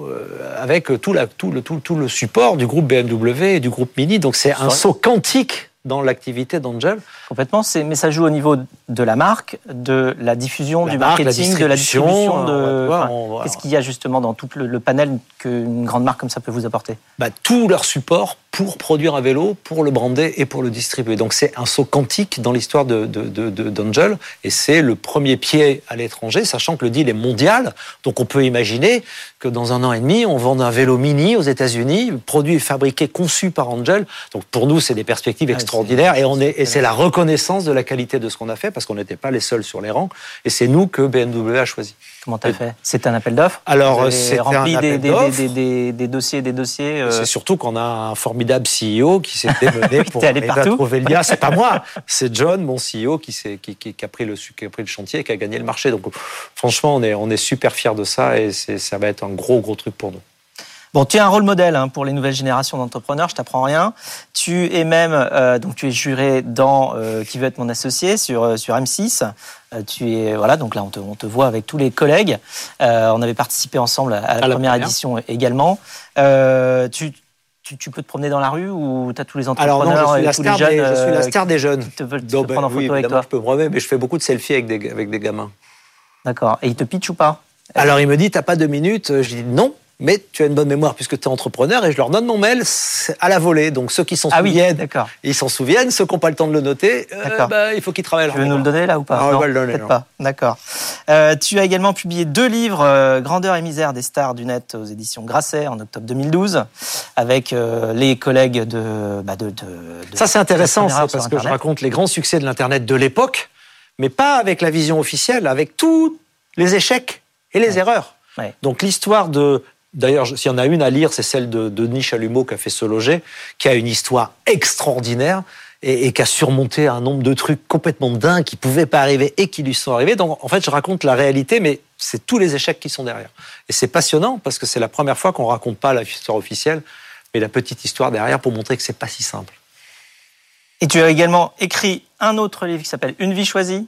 S4: avec tout, la, tout, le, tout, tout, le support du groupe BMW et du groupe Mini. Donc c'est un saut quantique dans l'activité d'Angel.
S2: Complètement, mais ça joue au niveau de la marque, de la diffusion, du marketing, de la distribution. De... Qu'est-ce qu'il y a justement dans tout le, panel qu'une grande marque comme ça peut vous apporter?
S4: Bah, Tout leur support pour produire un vélo, pour le brander et pour le distribuer. Donc c'est un saut quantique dans l'histoire d'Angel de, de, et c'est le premier pied à l'étranger, sachant que le deal est mondial. Donc on peut imaginer que dans un an et demi, on vend un vélo mini aux États-Unis, produit, fabriqué, conçu par Angel. Donc pour nous, c'est des perspectives ah, extraordinaires et, on est, et c'est la reconnaissance de la qualité de ce qu'on a fait parce qu'on n'était pas les seuls sur les rangs et c'est nous que BMW a choisi.
S2: Comment tu as fait? C'est un appel d'offres?
S4: Alors, c'est
S2: rempli des, des, des, des, dossiers, des dossiers.
S4: Euh, c'est surtout qu'on a un formidable CEO qui s'est démené pour arriver à trouver le lien. C'est pas moi, c'est John, mon CEO, qui, qui, qui, a pris le, qui a pris le chantier et qui a gagné le marché. Donc, franchement, on est, on est super fiers de ça et ça va être un gros, gros truc pour nous.
S2: Bon, tu es un rôle modèle hein, pour les nouvelles générations d'entrepreneurs. Je t'apprends rien. Tu es même euh, donc tu es juré dans euh, Qui veut être mon associé sur euh, sur M6. tu es voilà donc là on te, on te voit avec tous les collègues. on avait participé ensemble à la, première, édition également. tu tu, peux te promener dans la rue ou tu as tous les entrepreneurs
S4: Alors je suis la star des, je suis la star des jeunes.
S2: Te veulent te prendre en ben photo avec toi.
S4: Je peux me remettre, mais je fais beaucoup de selfies avec des, avec des gamins.
S2: D'accord. Et ils te pitchent ou pas?
S4: Alors il me dit, t'as pas deux minutes Je dis non mais tu as une bonne mémoire puisque tu es entrepreneur et je leur donne mon mail à la volée. Donc ceux qui s'en ah souviennent, ils s'en souviennent. Ceux qui n'ont pas le temps de le noter, euh, bah, il faut qu'ils travaillent.
S2: Tu veux nous le donner là ou pas
S4: ah, Non, va le donner.
S2: pas. D'accord. Euh, tu as également publié deux livres, euh, Grandeur et misère des stars du net aux éditions Grasset en octobre 2012, avec les collègues de,
S4: bah, de, de, Ça c'est intéressant, ça, parce que je raconte les grands succès de l'internet de l'époque, mais pas avec la vision officielle, avec tous les échecs et les erreurs. Donc l'histoire de D'ailleurs, s'il y en a une à lire, c'est celle de Denis Chalumeau qui a fait Se loger, qui a une histoire extraordinaire et, qui a surmonté un nombre de trucs complètement dingues qui pouvaient pas arriver et qui lui sont arrivés. Donc, en fait, je raconte la réalité, mais c'est tous les échecs qui sont derrière. Et c'est passionnant parce que c'est la première fois qu'on raconte pas la histoire officielle, mais la petite histoire derrière pour montrer que c'est pas si simple.
S2: Et tu as également écrit un autre livre qui s'appelle Une vie choisie,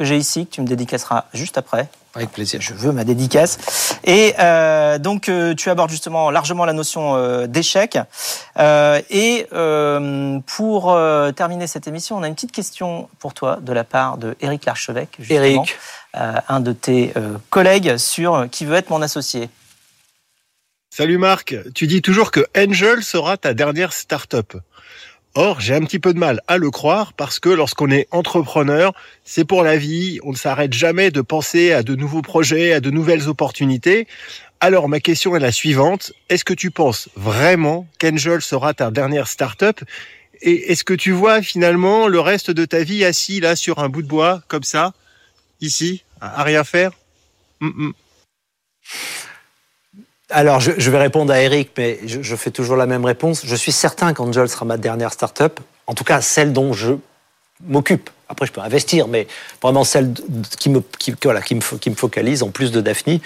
S2: que j'ai ici, que tu me dédicaceras juste après.
S4: Avec plaisir.
S2: Je veux ma dédicace. Et euh, donc, euh, tu abordes justement largement la notion euh, d'échec. Euh, et euh, pour euh, terminer cette émission, on a une petite question pour toi de la part de Eric Larchevêque, justement, Eric. un de tes collègues sur qui veut être mon associé.
S5: Salut Marc, tu dis toujours que Angel sera ta dernière start-up. Or, j'ai un petit peu de mal à le croire parce que lorsqu'on est entrepreneur, c'est pour la vie, on ne s'arrête jamais de penser à de nouveaux projets, à de nouvelles opportunités. Alors, ma question est la suivante. Est-ce que tu penses vraiment qu'Angel sera ta dernière start-up? Et est-ce que tu vois finalement le reste de ta vie assis là sur un bout de bois, comme ça, ici, à rien faire? Hum, hum.
S4: Alors, je, vais répondre à Eric, mais je, fais toujours la même réponse. Je suis certain qu'Angel sera ma dernière start-up, en tout cas celle dont je m'occupe. Après, je peux investir, mais vraiment celle qui me, qui, me focalise en plus de Daphne.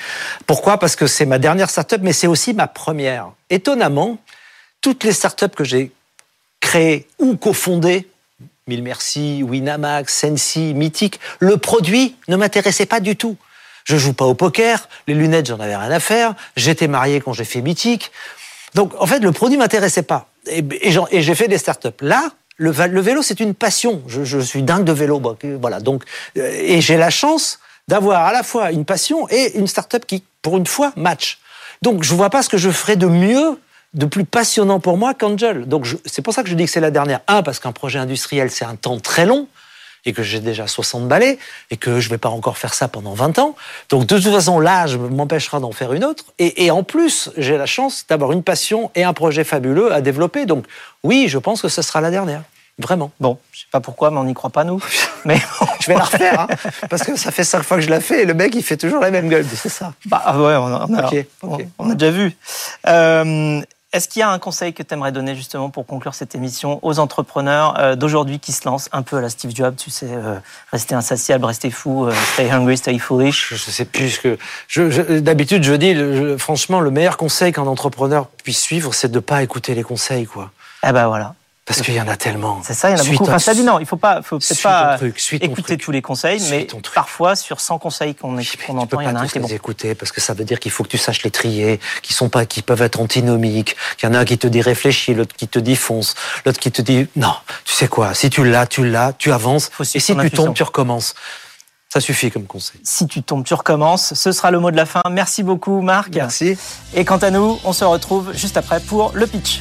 S4: Pourquoi? Parce que c'est ma dernière start-up, mais c'est aussi ma première. Étonnamment, toutes les start-up que j'ai créées ou cofondées, Mille Merci, Winamax, Sensi, Mythique, le produit ne m'intéressait pas du tout. Je joue pas au poker, les lunettes, j'en avais rien à faire. J'étais marié quand j'ai fait Mythique. Donc, en fait, le produit m'intéressait pas. Et, j'ai fait des startups. Là, le, vélo, c'est une passion. Je, suis dingue de vélo. Voilà. Donc, euh, et j'ai la chance d'avoir à la fois une passion et une startup qui, pour une fois, match. Donc, je vois pas ce que je ferais de mieux, de plus passionnant pour moi qu'Angel. Donc, c'est pour ça que je dis que c'est la dernière. Un, parce qu'un projet industriel, c'est un temps très long. Et que j'ai déjà 60 balais et que je vais pas encore faire ça pendant 20 ans. Donc de toute façon, l'âge m'empêchera d'en faire une autre. Et, et en plus, j'ai la chance d'avoir une passion et un projet fabuleux à développer. Donc oui, je pense que ce sera la dernière. Vraiment.
S2: Bon, je sais pas pourquoi, mais on n'y croit pas, nous. Mais
S4: Je vais la refaire, hein, parce que ça fait cinq fois que je la fais et le mec, il fait toujours la même gueule. C'est ça.
S2: bah, ah ouais, on a, on a- on a déjà vu. Euh, Est-ce qu'il y a un conseil que tu aimerais donner justement pour conclure cette émission aux entrepreneurs euh, d'aujourd'hui qui se lancent un peu à la Steve Jobs, tu sais, euh, rester insatiable, rester fou, euh, stay hungry, stay foolish?
S4: Je, je sais plus ce que. je- je- D'habitude, je dis, je- franchement, le meilleur conseil qu'un entrepreneur puisse suivre, c'est de ne pas écouter les conseils, quoi.
S2: Eh ben voilà,
S4: Parce qu'il y en a tellement.
S2: c'est ça, il y en a
S4: Suis
S2: beaucoup.
S4: ton-
S2: Enfin, ça dit non, il faut pas, faut peut-être pas
S4: truc,
S2: écouter tous les conseils, mais parfois sur 100 conseils qu'on entend, il y en a un qui est bon.
S4: les écouter parce que ça veut dire qu'il faut que tu saches les trier, qui sont pas, qui peuvent être antinomiques. Qu'il y en a un qui te dit réfléchis, l'autre qui te dit fonce, l'autre qui te dit non. Tu sais quoi Si tu l'as, tu l'as, tu avances.
S2: Faut
S4: Et si tu
S2: intuition.
S4: tombes, tu recommences. Ça suffit comme conseil.
S2: Si tu tombes, tu recommences. Ce sera le mot de la fin. Merci beaucoup, Marc.
S4: Merci.
S2: Et quant à nous, on se retrouve juste après pour le pitch.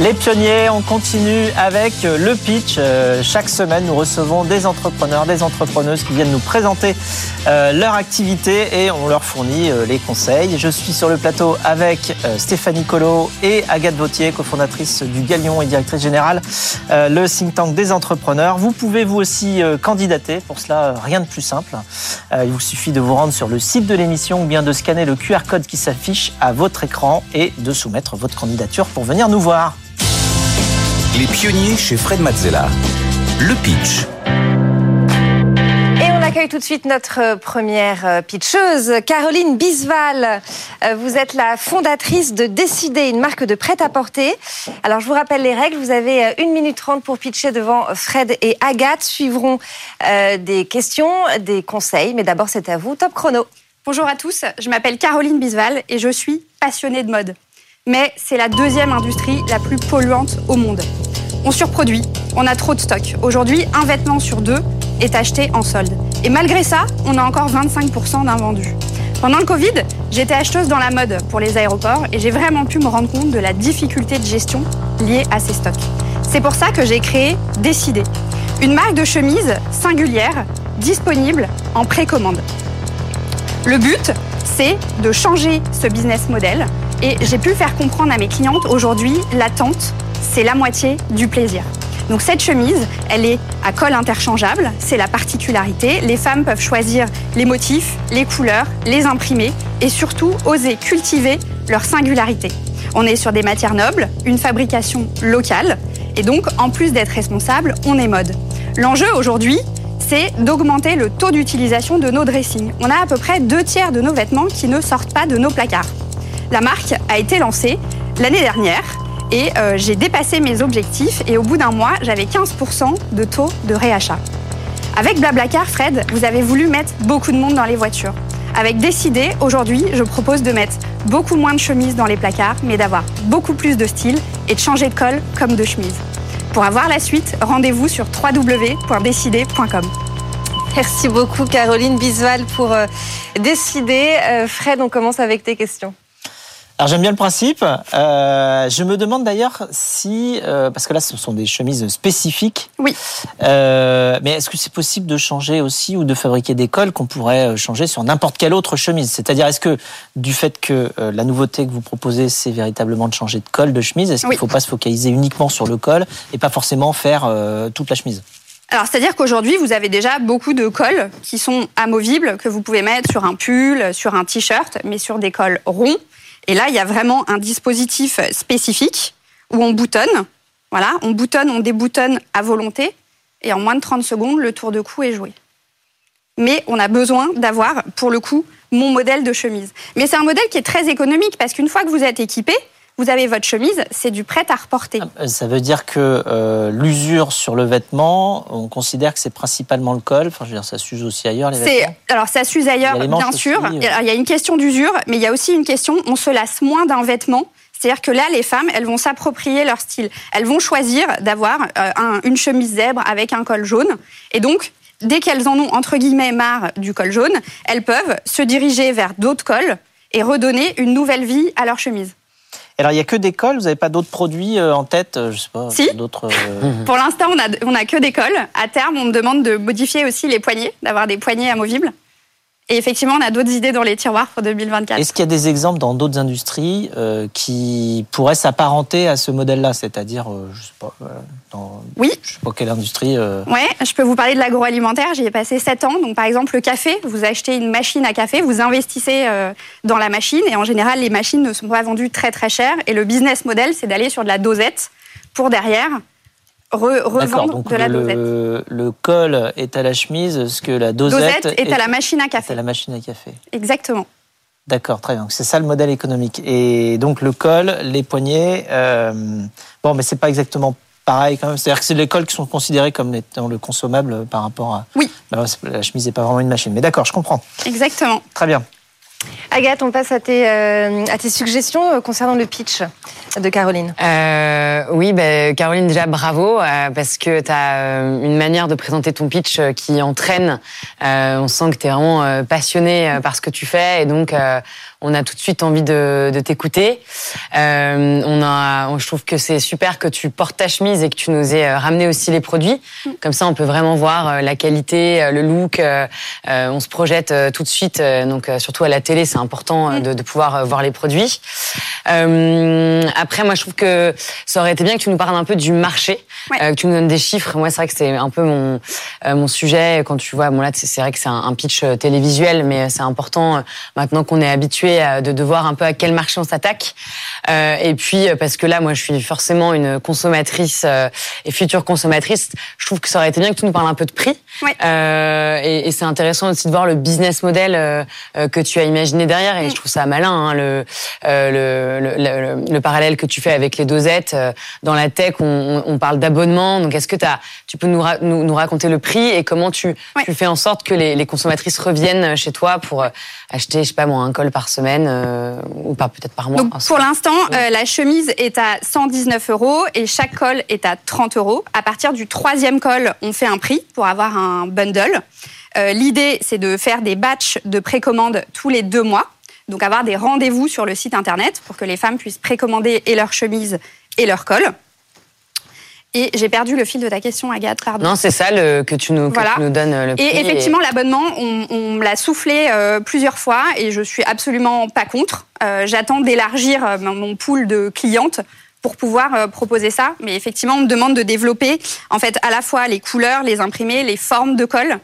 S2: Les pionniers, on continue avec le pitch. Euh, Chaque semaine, nous recevons des entrepreneurs, des entrepreneuses qui viennent nous présenter euh, leur activité et on leur fournit euh, les conseils. Je suis sur le plateau avec euh, Stéphanie Colo et Agathe Vautier, cofondatrice du Galion et directrice générale, euh, le think tank des entrepreneurs. Vous pouvez vous aussi euh, candidater. Pour cela, euh, rien de plus simple. Euh, Il vous suffit de vous rendre sur le site de l'émission ou bien de scanner le QR code qui s'affiche à votre écran et de soumettre votre candidature pour venir nous voir.
S1: Les pionniers chez Fred Mazzella. Le pitch.
S3: Et on accueille tout de suite notre euh, première euh, pitcheuse, Caroline Bisval. Euh, Vous êtes la fondatrice de Décider, une marque de prêt-à-porter. Alors, je vous rappelle les règles. Vous avez euh, 1 minute 30 pour pitcher devant Fred et Agathe. Suivront euh, des questions, des conseils. Mais d'abord, c'est à vous. Top chrono.
S6: Bonjour à tous, je m'appelle Caroline Bisval et je suis passionnée de mode. Mais c'est la deuxième industrie la plus polluante au monde. On surproduit, on a trop de stock. Aujourd'hui, un vêtement sur deux est acheté en solde. Et malgré ça, on a encore 25% d'invendus. Pendant le Covid, j'étais acheteuse dans la mode pour les aéroports et j'ai vraiment pu me rendre compte de la difficulté de gestion liée à ces stocks. C'est pour ça que j'ai créé Décider, une marque de chemise singulière, disponible en précommande. Le but, c'est de changer ce business model et j'ai pu faire comprendre à mes clientes aujourd'hui, l'attente, c'est la moitié du plaisir. Donc cette chemise, elle est à col interchangeable, c'est la particularité. Les femmes peuvent choisir les motifs, les couleurs, les imprimer et surtout oser cultiver leur singularité. On est sur des matières nobles, une fabrication locale et donc en plus d'être responsable, on est mode. L'enjeu aujourd'hui, c'est d'augmenter le taux d'utilisation de nos dressings. On a à peu près deux tiers de nos vêtements qui ne sortent pas de nos placards. La marque a été lancée l'année dernière et euh, j'ai dépassé mes objectifs et au bout d'un mois, j'avais 15% de taux de réachat. Avec Blablacar, Fred, vous avez voulu mettre beaucoup de monde dans les voitures. Avec Décider, aujourd'hui, je propose de mettre beaucoup moins de chemises dans les placards, mais d'avoir beaucoup plus de style et de changer de col comme de chemise. Pour avoir la suite, rendez-vous sur www.décider.com.
S3: Merci beaucoup, Caroline Bisval, pour euh, décider. Euh, Fred, on commence avec tes questions.
S2: Alors j'aime bien le principe. Euh, je me demande d'ailleurs si, euh, parce que là ce sont des chemises spécifiques.
S6: Oui.
S2: Euh, mais est-ce que c'est possible de changer aussi ou de fabriquer des cols qu'on pourrait changer sur n'importe quelle autre chemise? C'est-à-dire est-ce que du fait que la nouveauté que vous proposez c'est véritablement de changer de col de chemise, est-ce qu'il ne faut pas se focaliser uniquement sur le col et pas forcément faire toute la chemise?
S6: Alors, c'est-à-dire qu'aujourd'hui, vous avez déjà beaucoup de cols qui sont amovibles, que vous pouvez mettre sur un pull, sur un t-shirt, mais sur des cols ronds. Et là, il y a vraiment un dispositif spécifique où on boutonne. Voilà, on boutonne, on déboutonne à volonté. Et en moins de 30 secondes, le tour de cou est joué. Mais on a besoin d'avoir, pour le coup, mon modèle de chemise. Mais c'est un modèle qui est très économique parce qu'une fois que vous êtes équipé, vous avez votre chemise, c'est du prêt à reporter.
S2: Euh, Ça veut dire que euh, l'usure sur le vêtement, on considère que c'est principalement le col. Enfin, je veux dire, ça s'use aussi ailleurs les vêtements.
S6: alors ça s'use ailleurs, bien sûr.
S2: aussi, euh.
S6: Il y a- il y a une question d'usure, mais il y a aussi une question on se lasse moins d'un vêtement. C'est-à-dire que là, les femmes, elles vont s'approprier leur style. Elles vont choisir d'avoir euh, un- une chemise zèbre avec un col jaune. Et donc, dès qu'elles en ont entre guillemets marre du col jaune, elles peuvent se diriger vers d'autres cols et redonner une nouvelle vie à leur chemise.
S2: Alors, il n'y a que des cols, vous n'avez pas d'autres produits euh, en tête euh, Je sais pas,
S6: Si.
S2: d'autres. euh,
S6: Pour l'instant, on a, on a que des cols. À terme, on me demande de modifier aussi les poignées, d'avoir des poignées amovibles. Et effectivement, on a d'autres idées dans les tiroirs pour 2024.
S2: Est-ce qu'il y a des exemples dans d'autres industries euh, qui pourraient s'apparenter à ce modèle-là C'est-à-dire, euh, je sais pas, euh, dans
S6: Oui.
S2: je sais pas quelle industrie. euh,
S6: Ouais, je peux vous parler de l'agroalimentaire. J'y ai passé 7 ans. Donc, par exemple, le café, vous achetez une machine à café, vous investissez euh, dans la machine. Et en général, les machines ne sont pas vendues très, très cher. Et le business model, c'est d'aller sur de la dosette pour derrière re- revendre
S2: donc
S6: de la
S2: le,
S6: dosette.
S2: le, col est à la chemise, ce que la dosette,
S6: Dosette est à la machine à
S2: est
S6: café.
S2: à la machine à café.
S6: Exactement.
S2: D'accord, très bien. C'est ça le modèle économique. Et donc le col, les poignets, euh, bon, mais c'est pas exactement pareil quand même. C'est-à-dire que c'est les cols qui sont considérés comme étant le consommable par rapport à.
S6: Oui.
S2: Bah, la chemise n'est pas vraiment une machine. Mais d'accord, je comprends.
S6: Exactement.
S2: Très bien.
S3: Agathe, on passe à tes, euh, à tes suggestions euh, concernant le pitch de Caroline.
S7: Euh, oui, ben, Caroline, déjà bravo, euh, parce que tu as une manière de présenter ton pitch euh, qui entraîne. Euh, on sent que tu es vraiment euh, passionné euh, par ce que tu fais, et donc euh, on a tout de suite envie de, de t'écouter. Euh, on a, on- je trouve que c'est super que tu portes ta chemise et que tu nous aies euh, ramené aussi les produits. Comme ça, on peut vraiment voir euh, la qualité, euh, le look. euh, on se projette tout de suite. donc, surtout à la télé, c'est important euh, de, de pouvoir voir les produits. Euh, après, moi, je trouve que ça aurait été bien que tu nous parles un peu du marché,
S6: Ouais.
S7: que tu nous donnes des chiffres. Moi, c'est vrai que c'est un peu mon mon sujet. Quand tu vois, bon là, c'est vrai que c'est un, un pitch télévisuel, mais c'est important maintenant qu'on est habitué à- de, de voir un peu à quel marché on s'attaque. Euh, et puis, euh, parce que là, moi, je suis forcément une consommatrice euh, et future consommatrice. Je trouve que ça aurait été bien que tu nous parles un peu de prix. Euh, et, et c'est intéressant aussi de voir le business model euh, euh, que tu as imaginé derrière. Et je trouve ça malin, hein, le, euh, le, le, le- le parallèle que tu fais avec les dosettes. Euh, Dans la tech, on, parle d'abonnement. Donc, est-ce que as, tu peux nous, ra- nous, nous raconter le prix et comment tu, tu fais en sorte que les, les consommatrices reviennent chez toi pour euh, acheter, je sais pas moi, un col par semaine euh, ou par peut-être par mois
S6: Donc pour l'instant, euh, la chemise est à 119 euros et chaque col est à 30 euros. À partir du troisième col, on fait un prix pour avoir un bundle. Euh, L'idée, c'est de faire des batchs de précommande tous les deux mois. Donc avoir des rendez-vous sur le site internet pour que les femmes puissent précommander et leur chemise et leur col. Et j'ai perdu le fil de ta question, Agathe, pardon.
S7: Non, c'est ça le, que tu nous, que
S6: Voilà.
S7: tu nous donnes euh, le prix.
S6: Et effectivement, l'abonnement, on, on me l'a soufflé euh, plusieurs fois et je suis absolument pas contre. Euh, J'attends d'élargir euh, mon pool de clientes pour pouvoir euh, proposer ça. Mais effectivement, on me demande de développer en fait à la fois les couleurs, les imprimés, les formes de colle.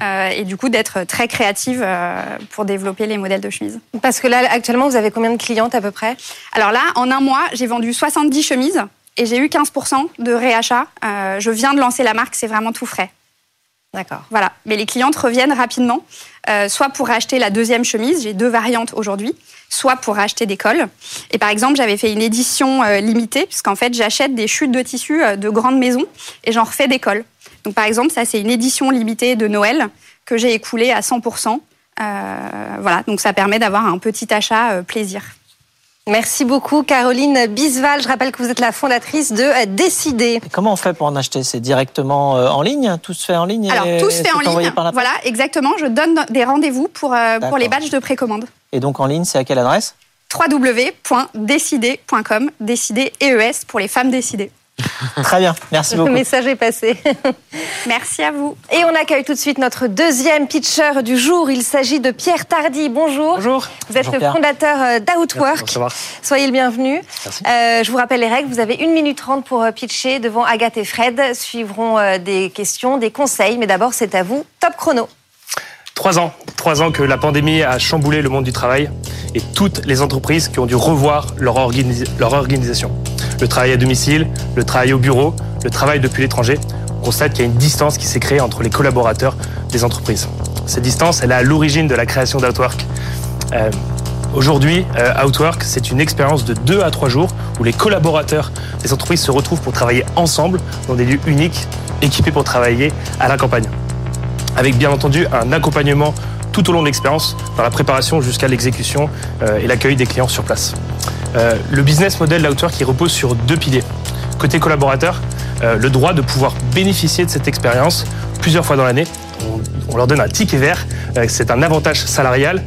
S6: euh, et du coup d'être très créative euh, pour développer les modèles de chemise.
S3: Parce que là, actuellement, vous avez combien de clientes à peu près?
S6: Alors là, en un mois, j'ai vendu 70 chemises et j'ai eu 15% de réachat. Euh, je viens de lancer la marque, c'est vraiment tout frais.
S3: D'accord.
S6: Voilà. Mais les clientes reviennent rapidement, euh, soit pour acheter la deuxième chemise, j'ai deux variantes aujourd'hui, soit pour acheter des cols. Et par exemple, j'avais fait une édition euh, limitée, puisqu'en fait, j'achète des chutes de tissu euh, de grandes maisons et j'en refais des cols. Donc par exemple, ça, c'est une édition limitée de Noël que j'ai écoulée à 100%. Euh, voilà, donc ça permet d'avoir un petit achat plaisir.
S3: Merci beaucoup, Caroline Bisval. Je rappelle que vous êtes la fondatrice de Décider.
S2: Et comment on fait pour en acheter? C'est directement euh, en ligne? Tout se fait en ligne
S6: Alors,
S2: et
S6: tout se fait en ligne.
S2: par la poste?
S6: Voilà, exactement. Je donne des rendez-vous pour, euh, pour les badges de précommande.
S2: Et donc en ligne, c'est à quelle adresse?
S6: www.décider.com, décider EES pour les femmes décidées.
S2: Très bien, merci
S3: Le
S2: beaucoup.
S3: message est passé.
S6: Merci à vous.
S3: Et on accueille tout de suite notre deuxième pitcher du jour. Il s'agit de Pierre Tardy. Bonjour.
S8: Bonjour.
S3: Vous êtes
S2: Bonjour,
S3: le
S2: Pierre.
S3: fondateur euh, d'Outwork. Soyez le bienvenu.
S8: Merci.
S3: Euh, je vous rappelle les règles. Vous avez 1 minute 30 pour euh, pitcher devant Agathe et Fred. Suivront des questions, des conseils. Mais d'abord, c'est à vous. Top chrono.
S8: Trois ans. Trois ans que la pandémie a chamboulé le monde du travail et toutes les entreprises qui ont dû revoir leur, organi- leur organisation. Le travail à domicile, le travail au bureau, le travail depuis l'étranger. On constate qu'il y a une distance qui s'est créée entre les collaborateurs des entreprises. Cette distance, elle est à l'origine de la création d'Outwork. Euh, Aujourd'hui, euh, Outwork, c'est une expérience de deux à trois jours où les collaborateurs des entreprises se retrouvent pour travailler ensemble dans des lieux uniques, équipés pour travailler à la campagne avec bien entendu un accompagnement tout au long de l'expérience, dans la préparation jusqu'à l'exécution euh, et l'accueil des clients sur place. Euh, le business model d'Outwork qui repose sur deux piliers. Côté collaborateur, euh, le droit de pouvoir bénéficier de cette expérience plusieurs fois dans l'année. On leur donne un ticket vert. C'est un avantage salarial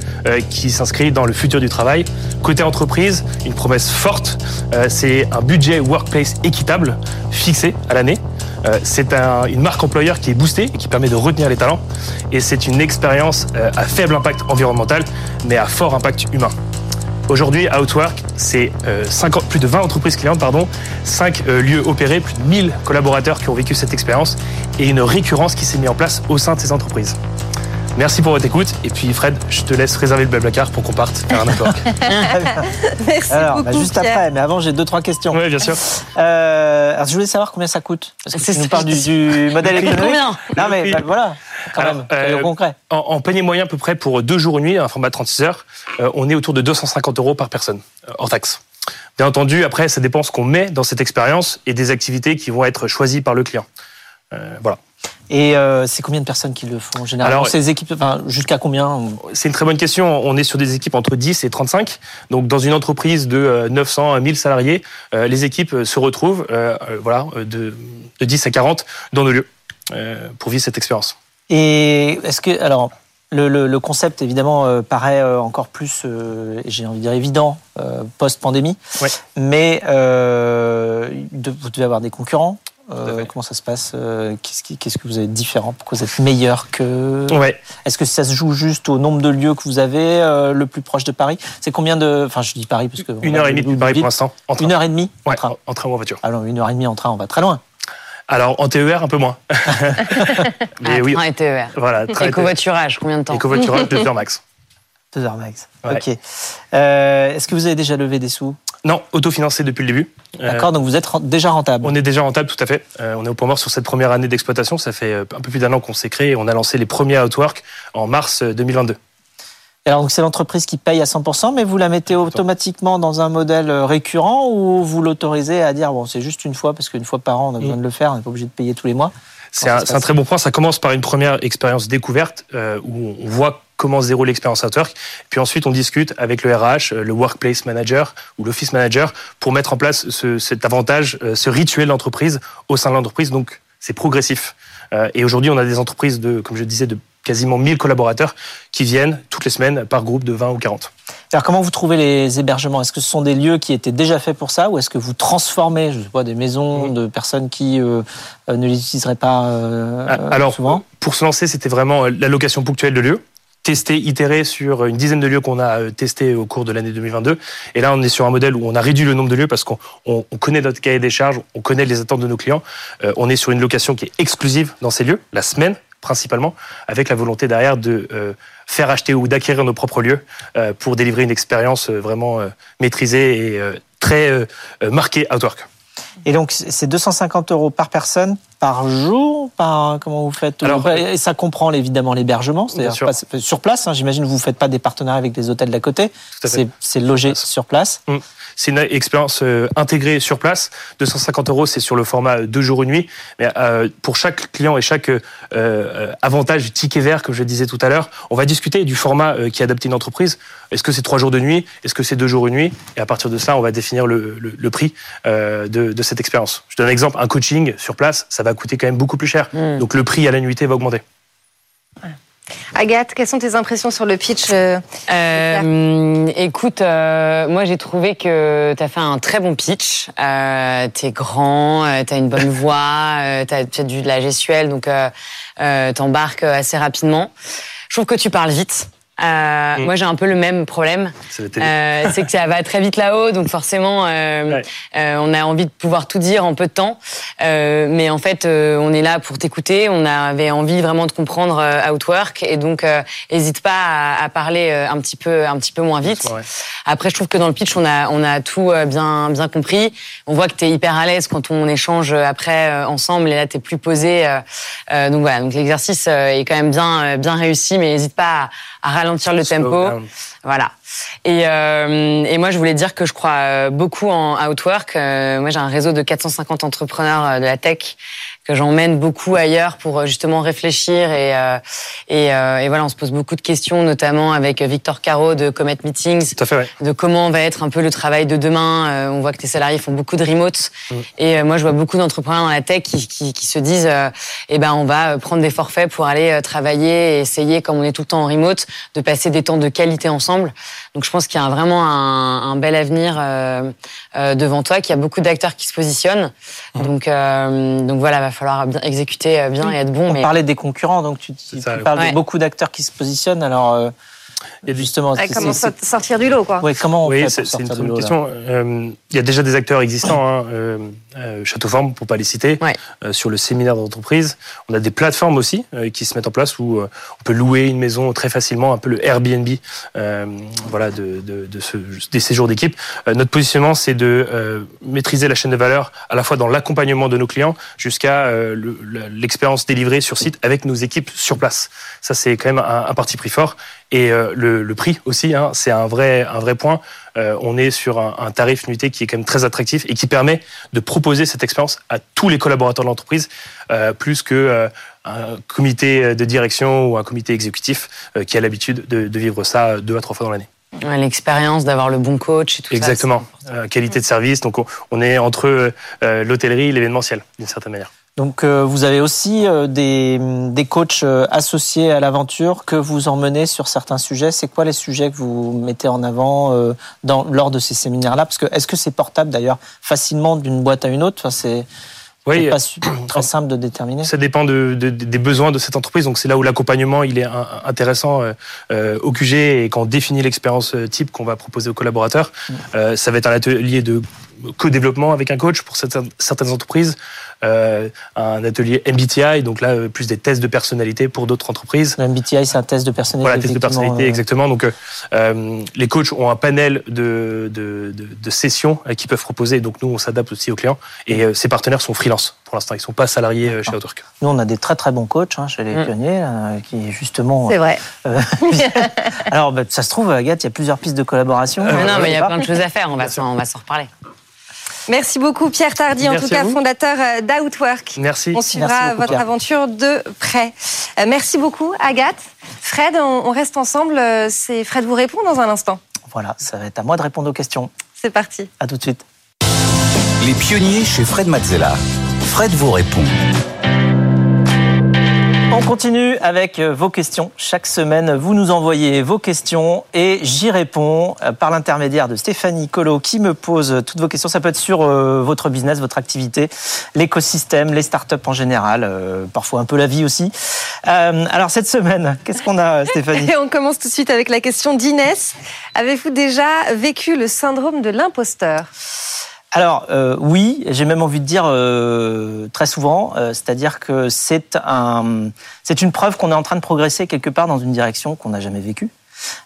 S8: qui s'inscrit dans le futur du travail. Côté entreprise, une promesse forte, c'est un budget workplace équitable fixé à l'année. Euh, c'est un- une marque employeur qui est boostée et qui permet de retenir les talents. Et c'est une expérience euh, à faible impact environnemental, mais à fort impact humain. Aujourd'hui, Outwork, c'est euh, 50 plus de 20 entreprises clientes, pardon, 5 lieux opérés, plus de 1000 collaborateurs qui ont vécu cette expérience et une récurrence qui s'est mise en place au sein de ces entreprises. Merci pour votre écoute. Et puis, Fred, je te laisse réserver le blablacar pour qu'on parte faire un.
S3: Merci
S2: Alors, bah,
S3: beaucoup,
S2: juste
S3: Pierre.
S2: après, mais avant, j'ai deux, trois questions.
S8: oui, bien sûr.
S2: Euh, alors, je voulais savoir combien ça coûte. Parce que
S7: C'est
S2: tu nous
S7: ça,
S2: parles du, du modèle
S7: Combien
S2: économique? Non, mais bah, voilà, quand
S8: Alors,
S2: même,
S8: euh,
S2: concret?
S8: En, en panier moyen, à peu près pour deux jours et nuit, un format de 36 heures, euh, on est autour de 250 euros par personne, hors taxe. Bien entendu, après, ça dépend ce qu'on met dans cette expérience et des activités qui vont être choisies par le client. Euh, voilà.
S2: Et euh, c'est combien de personnes qui le font généralement?
S8: Alors,
S2: Ces équipes, enfin, jusqu'à combien
S8: C'est une très bonne question. On est sur des équipes entre 10 et 35. Donc, dans une entreprise de euh, 900 à 1000 salariés, euh, les équipes euh, se retrouvent euh, euh, voilà, euh, de, de 10 à 40 dans nos lieux euh, pour vivre cette expérience.
S2: Et est-ce que, alors, le, le- le concept évidemment euh, paraît euh, encore plus, euh, j'ai envie de dire évident, euh, post-pandémie.
S8: Ouais.
S2: Mais euh, de- vous devez avoir des concurrents. Euh, comment ça se passe Euh, Qu'est-ce que vous avez de différent Pourquoi vous êtes meilleur que
S8: Ouais.
S2: Est-ce que ça se joue juste au nombre de lieux que vous avez euh, le plus proche de Paris? C'est combien de Enfin, je dis Paris parce que
S8: Une heure et demie depuis Paris pour l'instant. En train.
S2: Une heure et demie en
S8: Ouais,
S2: train.
S8: en, en train ou en voiture.
S2: Ah non, une heure et demie en train, on va très loin.
S8: Alors, en TER, un peu moins. Mais
S7: Ah,
S8: oui,
S7: train et TER.
S8: voilà. train et TER.
S7: Éco-voiturage, combien de temps?
S8: Éco-voiturage, deux heures max.
S2: Deux heures max.
S8: Ouais.
S2: Ok. Euh, Est-ce que vous avez déjà levé des sous?
S8: Non, autofinancé depuis le début. Euh,
S2: D'accord, donc vous êtes déjà rentable.
S8: On est déjà rentable, tout à fait. Euh, on est au point mort sur cette première année d'exploitation. Ça fait un peu plus d'un an qu'on s'est créé. On a lancé les premiers Outwork en mars euh, 2022.
S2: Alors c'est l'entreprise qui paye à 100%, mais vous la mettez automatiquement dans un modèle récurrent ou vous l'autorisez à dire bon c'est juste une fois parce qu'une fois par an on a besoin de le faire, on n'est pas obligé de payer tous les mois.
S8: C'est un, très bon point. Ça commence par une première expérience découverte euh, où on voit comment se déroule l'expérience Outwork. Puis ensuite, on discute avec le RH, euh, le Workplace Manager ou l'Office Manager pour mettre en place ce- cet avantage, euh, ce rituel d'entreprise au sein de l'entreprise. Donc, c'est progressif. Euh, et aujourd'hui, on a des entreprises de, comme je disais, de quasiment 1000 collaborateurs qui viennent toutes les semaines par groupe de 20 ou 40.
S2: Alors comment vous trouvez les hébergements? Est-ce que ce sont des lieux qui étaient déjà faits pour ça ou est-ce que vous transformez je sais pas, des maisons de personnes qui euh, ne les utiliseraient pas euh,
S8: Ah, Alors,
S2: souvent?
S8: pour se lancer, c'était vraiment la location ponctuelle de lieux. Tester, itérer sur une dizaine de lieux qu'on a euh, testés au cours de l'année 2022. Et là, on est sur un modèle où on a réduit le nombre de lieux parce qu'on on- on connaît notre cahier des charges, on connaît les attentes de nos clients. Euh, on est sur une location qui est exclusive dans ces lieux, la semaine principalement, avec la volonté derrière de euh, faire acheter ou d'acquérir nos propres lieux pour délivrer une expérience vraiment maîtrisée et très marquée Outwork.
S2: Et donc c'est 250 euros par personne par jour par comment vous faites
S8: Alors,
S2: et ça comprend évidemment l'hébergement, c'est-à-dire sur place. hein, J'imagine vous faites pas des partenariats avec des hôtels d'à côté. C'est c'est logé sur place.
S8: C'est une expérience euh, intégrée sur place. 250 euros, c'est sur le format deux jours une nuit. Mais euh, pour chaque client et chaque euh, avantage ticket vert, comme je le disais tout à l'heure, on va discuter du format qui est adapté à une entreprise. Est-ce que c'est trois jours de nuit? Est-ce que c'est deux jours une nuit? Et à partir de ça, on va définir le, le- le prix de, de cette expérience. Je donne un exemple. Un coaching sur place, ça va coûter quand même beaucoup plus cher.
S7: Mm.
S8: Donc le prix à la nuitée va augmenter.
S3: Agathe, quelles sont tes impressions sur le pitch euh,
S7: Euh, écoute, euh, moi j'ai trouvé que tu as fait un très bon pitch. Euh, t'es grand, euh, t'as une bonne voix, euh, t'as as du de la gestuelle, donc t'embarques assez rapidement. Je trouve que tu parles vite. Euh,
S8: Mm.
S7: Moi j'ai un peu le même problème.
S8: C'est.
S7: Euh, que ça va très vite là-haut, donc forcément, euh,
S8: Ouais.
S7: euh, on a envie de pouvoir tout dire en peu de temps. Mais en fait, on est là pour t'écouter. On avait envie vraiment de comprendre Outwork, et donc euh, hésite pas à, à parler un petit peu, un petit peu moins vite.
S8: Ouais.
S7: Après, je trouve que dans le pitch, on a, on a tout bien, bien compris. On voit que tu es hyper à l'aise quand on échange après ensemble, et là, tu es plus posé. donc voilà, donc l'exercice est quand même bien, bien réussi, mais n'hésite pas à, à ralentir le
S8: Slow
S7: tempo.
S8: down.
S7: Voilà. Et, et moi, je voulais dire que je crois beaucoup en Outwork. moi, j'ai un réseau de 450 entrepreneurs de la tech que j'emmène beaucoup ailleurs pour euh, justement réfléchir et, euh, et, euh, et, voilà, on se pose beaucoup de questions, notamment avec Victor Caro de Comet Meetings, de comment va être un peu le travail de demain. on voit que tes salariés font beaucoup de remote mm. et moi je vois beaucoup d'entrepreneurs dans la tech qui, qui, qui se disent, eh ben on va prendre des forfaits pour aller travailler et essayer, comme on est tout le temps en remote, de passer des temps de qualité ensemble. Donc je pense qu'il y a vraiment un, un bel avenir devant toi, qu'il y a beaucoup d'acteurs qui se positionnent. Mm. Donc donc voilà, va falloir bien exécuter euh, bien et être bon.
S2: On parlait des concurrents, donc tu, parles de beaucoup d'acteurs qui se positionnent. Alors, euh,
S3: il y a justement. comment sortir du lot, quoi.
S2: Oui, comment on
S8: oui, c'est une bonne question. Euh, il y a déjà des acteurs existants, hein, euh, euh, Châteauforme, pour pas les citer, euh, sur le séminaire d'entreprise. On a des plateformes aussi euh, qui se mettent en place où on peut louer une maison très facilement, un peu le Airbnb, voilà, de, de, de ce, des séjours d'équipe. notre positionnement, c'est de maîtriser la chaîne de valeur à la fois dans l'accompagnement de nos clients jusqu'à l'expérience délivrée sur site avec nos équipes sur place. Ça, c'est quand même un, un parti pris fort. Et euh, le, le, prix aussi, hein, c'est un vrai, un vrai point. Euh, on est sur un, un, tarif nuité qui est quand même très attractif et qui permet de proposer cette expérience à tous les collaborateurs de l'entreprise, euh, plus que euh, un comité de direction ou un comité exécutif qui a l'habitude de, de, vivre ça deux à trois fois dans l'année.
S7: L'expérience d'avoir le bon coach et tout
S8: Exactement. ça. Exactement. qualité de service. Donc on, on est entre l'hôtellerie et l'événementiel, d'une certaine manière.
S2: Donc euh, vous avez aussi euh, des, des coachs euh, associés à l'aventure que vous emmenez sur certains sujets. C'est quoi les sujets que vous mettez en avant dans, lors de ces séminaires-là? Parce que est-ce que c'est portable d'ailleurs facilement d'une boîte à une autre? Enfin, c'est oui, pas très simple de déterminer.
S8: Ça dépend de, de, des besoins de cette entreprise. Donc c'est là où l'accompagnement il est intéressant euh, au QG et quand on définit l'expérience type qu'on va proposer aux collaborateurs. Mm. Euh, ça va être un atelier de co-développement avec un coach pour certaines, certaines entreprises, euh, un atelier MBTI, donc là euh, plus des tests de personnalité pour d'autres entreprises.
S2: Le MBTI, c'est un test de personnalité.
S8: Voilà, test de personnalité, euh... exactement. Donc euh, les coachs ont un panel de, de, de, de sessions qu'ils peuvent proposer. Donc nous, on s'adapte aussi aux clients. Et euh, ces partenaires sont freelance pour l'instant. Ils sont pas salariés chez Outwork.
S2: Nous, on a des très très bons coachs hein, chez les mmh. pionniers qui justement.
S3: C'est vrai.
S2: Alors, bah, ça se trouve, Agathe, il y a plusieurs pistes de collaboration.
S7: non, mais il y a plein de choses à faire. On va s'en reparler.
S3: Merci beaucoup Pierre Tardy, en tout cas fondateur euh, d'Outwork.
S8: Merci.
S3: On suivra votre aventure de près. Euh, merci beaucoup Agathe. Fred, on reste ensemble. Euh, c'est Fred vous répond dans un instant.
S2: Voilà, ça va être à moi de répondre aux questions.
S3: C'est parti.
S2: À tout de suite.
S1: Les pionniers chez Fred Mazzella. Fred vous répond.
S2: On continue avec euh, vos questions. Chaque semaine, vous nous envoyez vos questions et j'y réponds euh, par l'intermédiaire de Stéphanie Colo qui me pose toutes vos questions. Ça peut être sur euh, votre business, votre activité, l'écosystème, les startups en général, parfois un peu la vie aussi. alors cette semaine, qu'est-ce qu'on a Stéphanie
S3: On commence tout de suite avec la question d'Inès. Avez-vous déjà vécu le syndrome de l'imposteur?
S2: Alors euh, oui, j'ai même envie de dire euh, très souvent, euh, c'est-à-dire que c'est un, c'est une preuve qu'on est en train de progresser quelque part dans une direction qu'on n'a jamais vécue.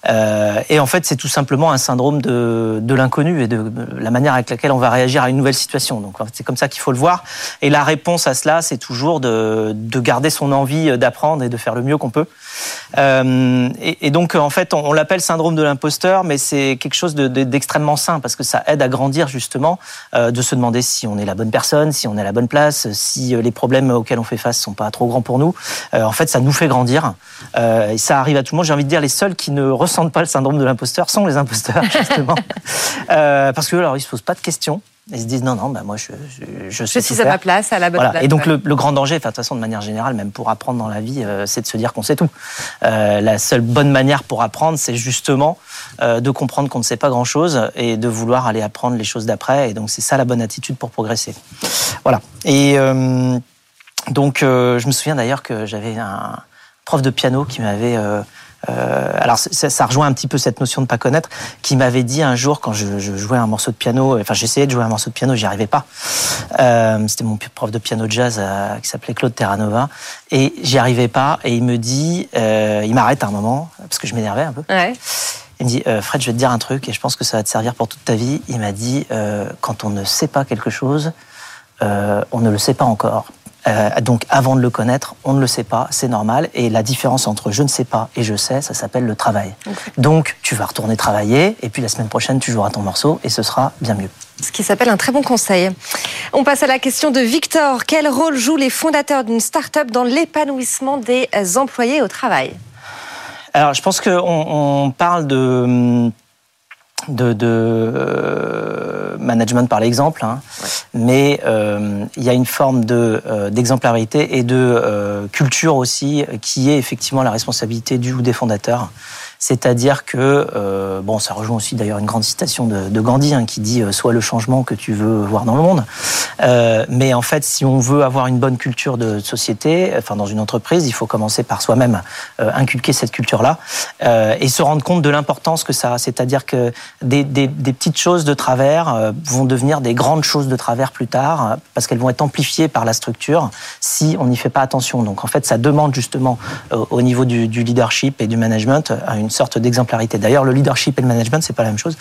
S2: Euh, et en fait, c'est tout simplement un syndrome de, de l'inconnu et de la manière avec laquelle on va réagir à une nouvelle situation. Donc, c'est comme ça qu'il faut le voir. Et la réponse à cela, c'est toujours de, de, garder son envie d'apprendre et de faire le mieux qu'on peut. Euh, et, donc, en fait, on, l'appelle syndrome de l'imposteur, mais c'est quelque chose d'extrêmement de, sain parce que ça aide à grandir justement, euh, de se demander si on est la bonne personne, si on est à la bonne place, si euh, les problèmes auxquels on fait face sont pas trop grands pour nous. En fait, ça nous fait grandir. Et ça arrive à tout le monde. J'ai envie de dire les seuls qui ne ressentent pas le syndrome de l'imposteur sont les imposteurs, justement. parce que alors, ils se posent pas de questions. Ils se disent non, non, bah moi je, je, je,
S3: je suis à ma place, à la bonne
S2: voilà.
S3: place.
S2: Et donc le, le, grand danger, de toute façon, de manière générale, même pour apprendre dans la vie, euh, c'est de se dire qu'on sait tout. Euh, la seule bonne manière pour apprendre, c'est justement euh, de comprendre qu'on ne sait pas grand-chose et de vouloir aller apprendre les choses d'après. Et donc c'est ça la bonne attitude pour progresser. Voilà. Et donc je me souviens d'ailleurs que j'avais un prof de piano qui m'avait euh, alors ça, ça, rejoint un petit peu cette notion de pas connaître, qui m'avait dit un jour quand je, je, jouais un morceau de piano, enfin j'essayais de jouer un morceau de piano, j'y arrivais pas. Euh, C'était mon prof de piano de jazz euh, qui s'appelait Claude Terranova, et j'y arrivais pas, et il me dit, euh, il m'arrête à un moment parce que je m'énervais un peu.
S3: Ouais.
S2: Il me dit, Fred, je vais te dire un truc, et je pense que ça va te servir pour toute ta vie. Il m'a dit, quand on ne sait pas quelque chose, on ne le sait pas encore. Euh, donc avant de le connaître, on ne le sait pas, c'est normal. Et la différence entre je ne sais pas et je sais, ça s'appelle le travail. Donc tu vas retourner travailler et puis la semaine prochaine, tu joueras ton morceau et ce sera bien mieux.
S3: Ce qui s'appelle un très bon conseil. On passe à la question de Victor. Quel rôle jouent les fondateurs d'une start-up dans l'épanouissement des employés au travail?
S2: Alors je pense qu'on on parle de de, de euh, management par l'exemple, hein. mais euh, il y a une forme de euh, d'exemplarité et de culture aussi qui est effectivement la responsabilité du ou des fondateurs. C'est-à-dire que, euh, bon, ça rejoint aussi d'ailleurs une grande citation de, Gandhi hein, qui dit euh, Sois le changement que tu veux voir dans le monde. Euh, mais en fait, si on veut avoir une bonne culture de société, enfin dans une entreprise, il faut commencer par soi-même inculquer cette culture-là et se rendre compte de l'importance que ça a. C'est-à-dire que des, petites choses de travers vont devenir des grandes choses de travers plus tard parce qu'elles vont être amplifiées par la structure si on n'y fait pas attention. Donc en fait, ça demande justement au niveau du, du leadership et du management une une sorte d'exemplarité. D'ailleurs, le leadership et le management, c'est pas la même chose.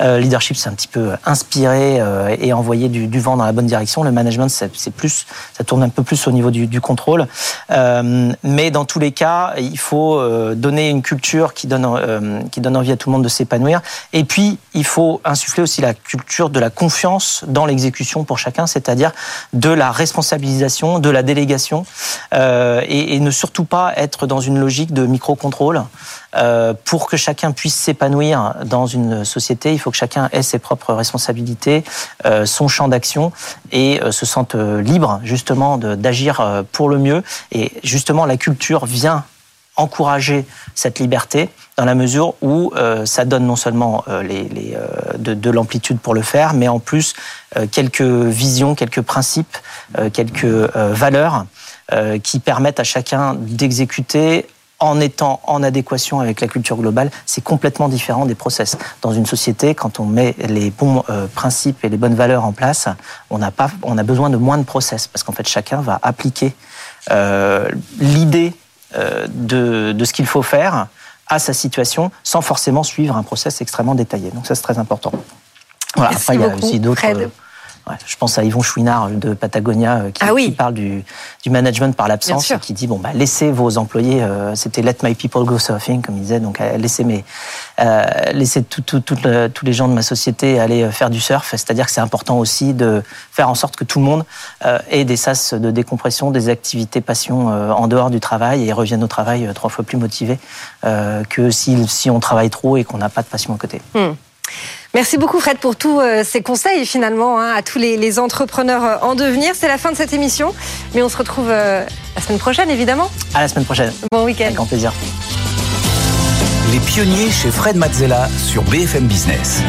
S2: Euh, leadership, c'est un petit peu inspirer euh, et envoyer du, vent dans la bonne direction. Le management, c'est plus, ça tourne un peu plus au niveau du, contrôle. Euh, mais dans tous les cas, il faut euh, donner une culture qui donne, qui donne envie à tout le monde de s'épanouir. Et puis, il faut insuffler aussi la culture de la confiance dans l'exécution pour chacun, c'est-à-dire de la responsabilisation, de la délégation, et, et ne surtout pas être dans une logique de micro-contrôle. Euh, pour que chacun puisse s'épanouir dans une société, il faut que chacun ait ses propres responsabilités, euh, son champ d'action et euh, se sente libre justement d'agir pour le mieux. Et justement, la culture vient encourager cette liberté dans la mesure où ça donne non seulement de l'amplitude pour le faire, mais en plus quelques visions, quelques principes, quelques valeurs qui permettent à chacun d'exécuter en étant en adéquation avec la culture globale, c'est complètement différent des process. Dans une société, quand on met les bons euh, principes et les bonnes valeurs en place, on n'a pas, on a besoin de moins de process parce qu'en fait chacun va appliquer euh, l'idée euh, de, de ce qu'il faut faire à sa situation sans forcément suivre un process extrêmement détaillé. Donc ça c'est très important.
S3: Voilà. Après, il y a aussi d'autres.
S2: Ouais, je pense à Yvon Chouinard de Patagonia euh, qui, ah oui. qui parle du, du, management par l'absence, qui dit bon bah laissez vos employés, euh, c'était let my people go surfing comme il disait, donc euh, laissez mes euh, laissez tout, tout, tout le, tous les gens de ma société aller euh, faire du surf, c'est-à-dire que c'est important aussi de faire en sorte que tout le monde euh, ait des sas de décompression, des activités passion en dehors du travail et revienne au travail trois fois plus motivés que si, si on travaille trop et qu'on n'a pas de passion à côté.
S3: Hmm. Merci beaucoup Fred pour tous euh, ces conseils finalement hein, à tous les, les, entrepreneurs euh, en devenir. C'est la fin de cette émission, mais on se retrouve euh, la semaine prochaine évidemment.
S2: À la semaine prochaine.
S3: Bon week-end.
S2: Avec grand plaisir.
S1: Les pionniers chez Fred Mazzella sur BFM Business.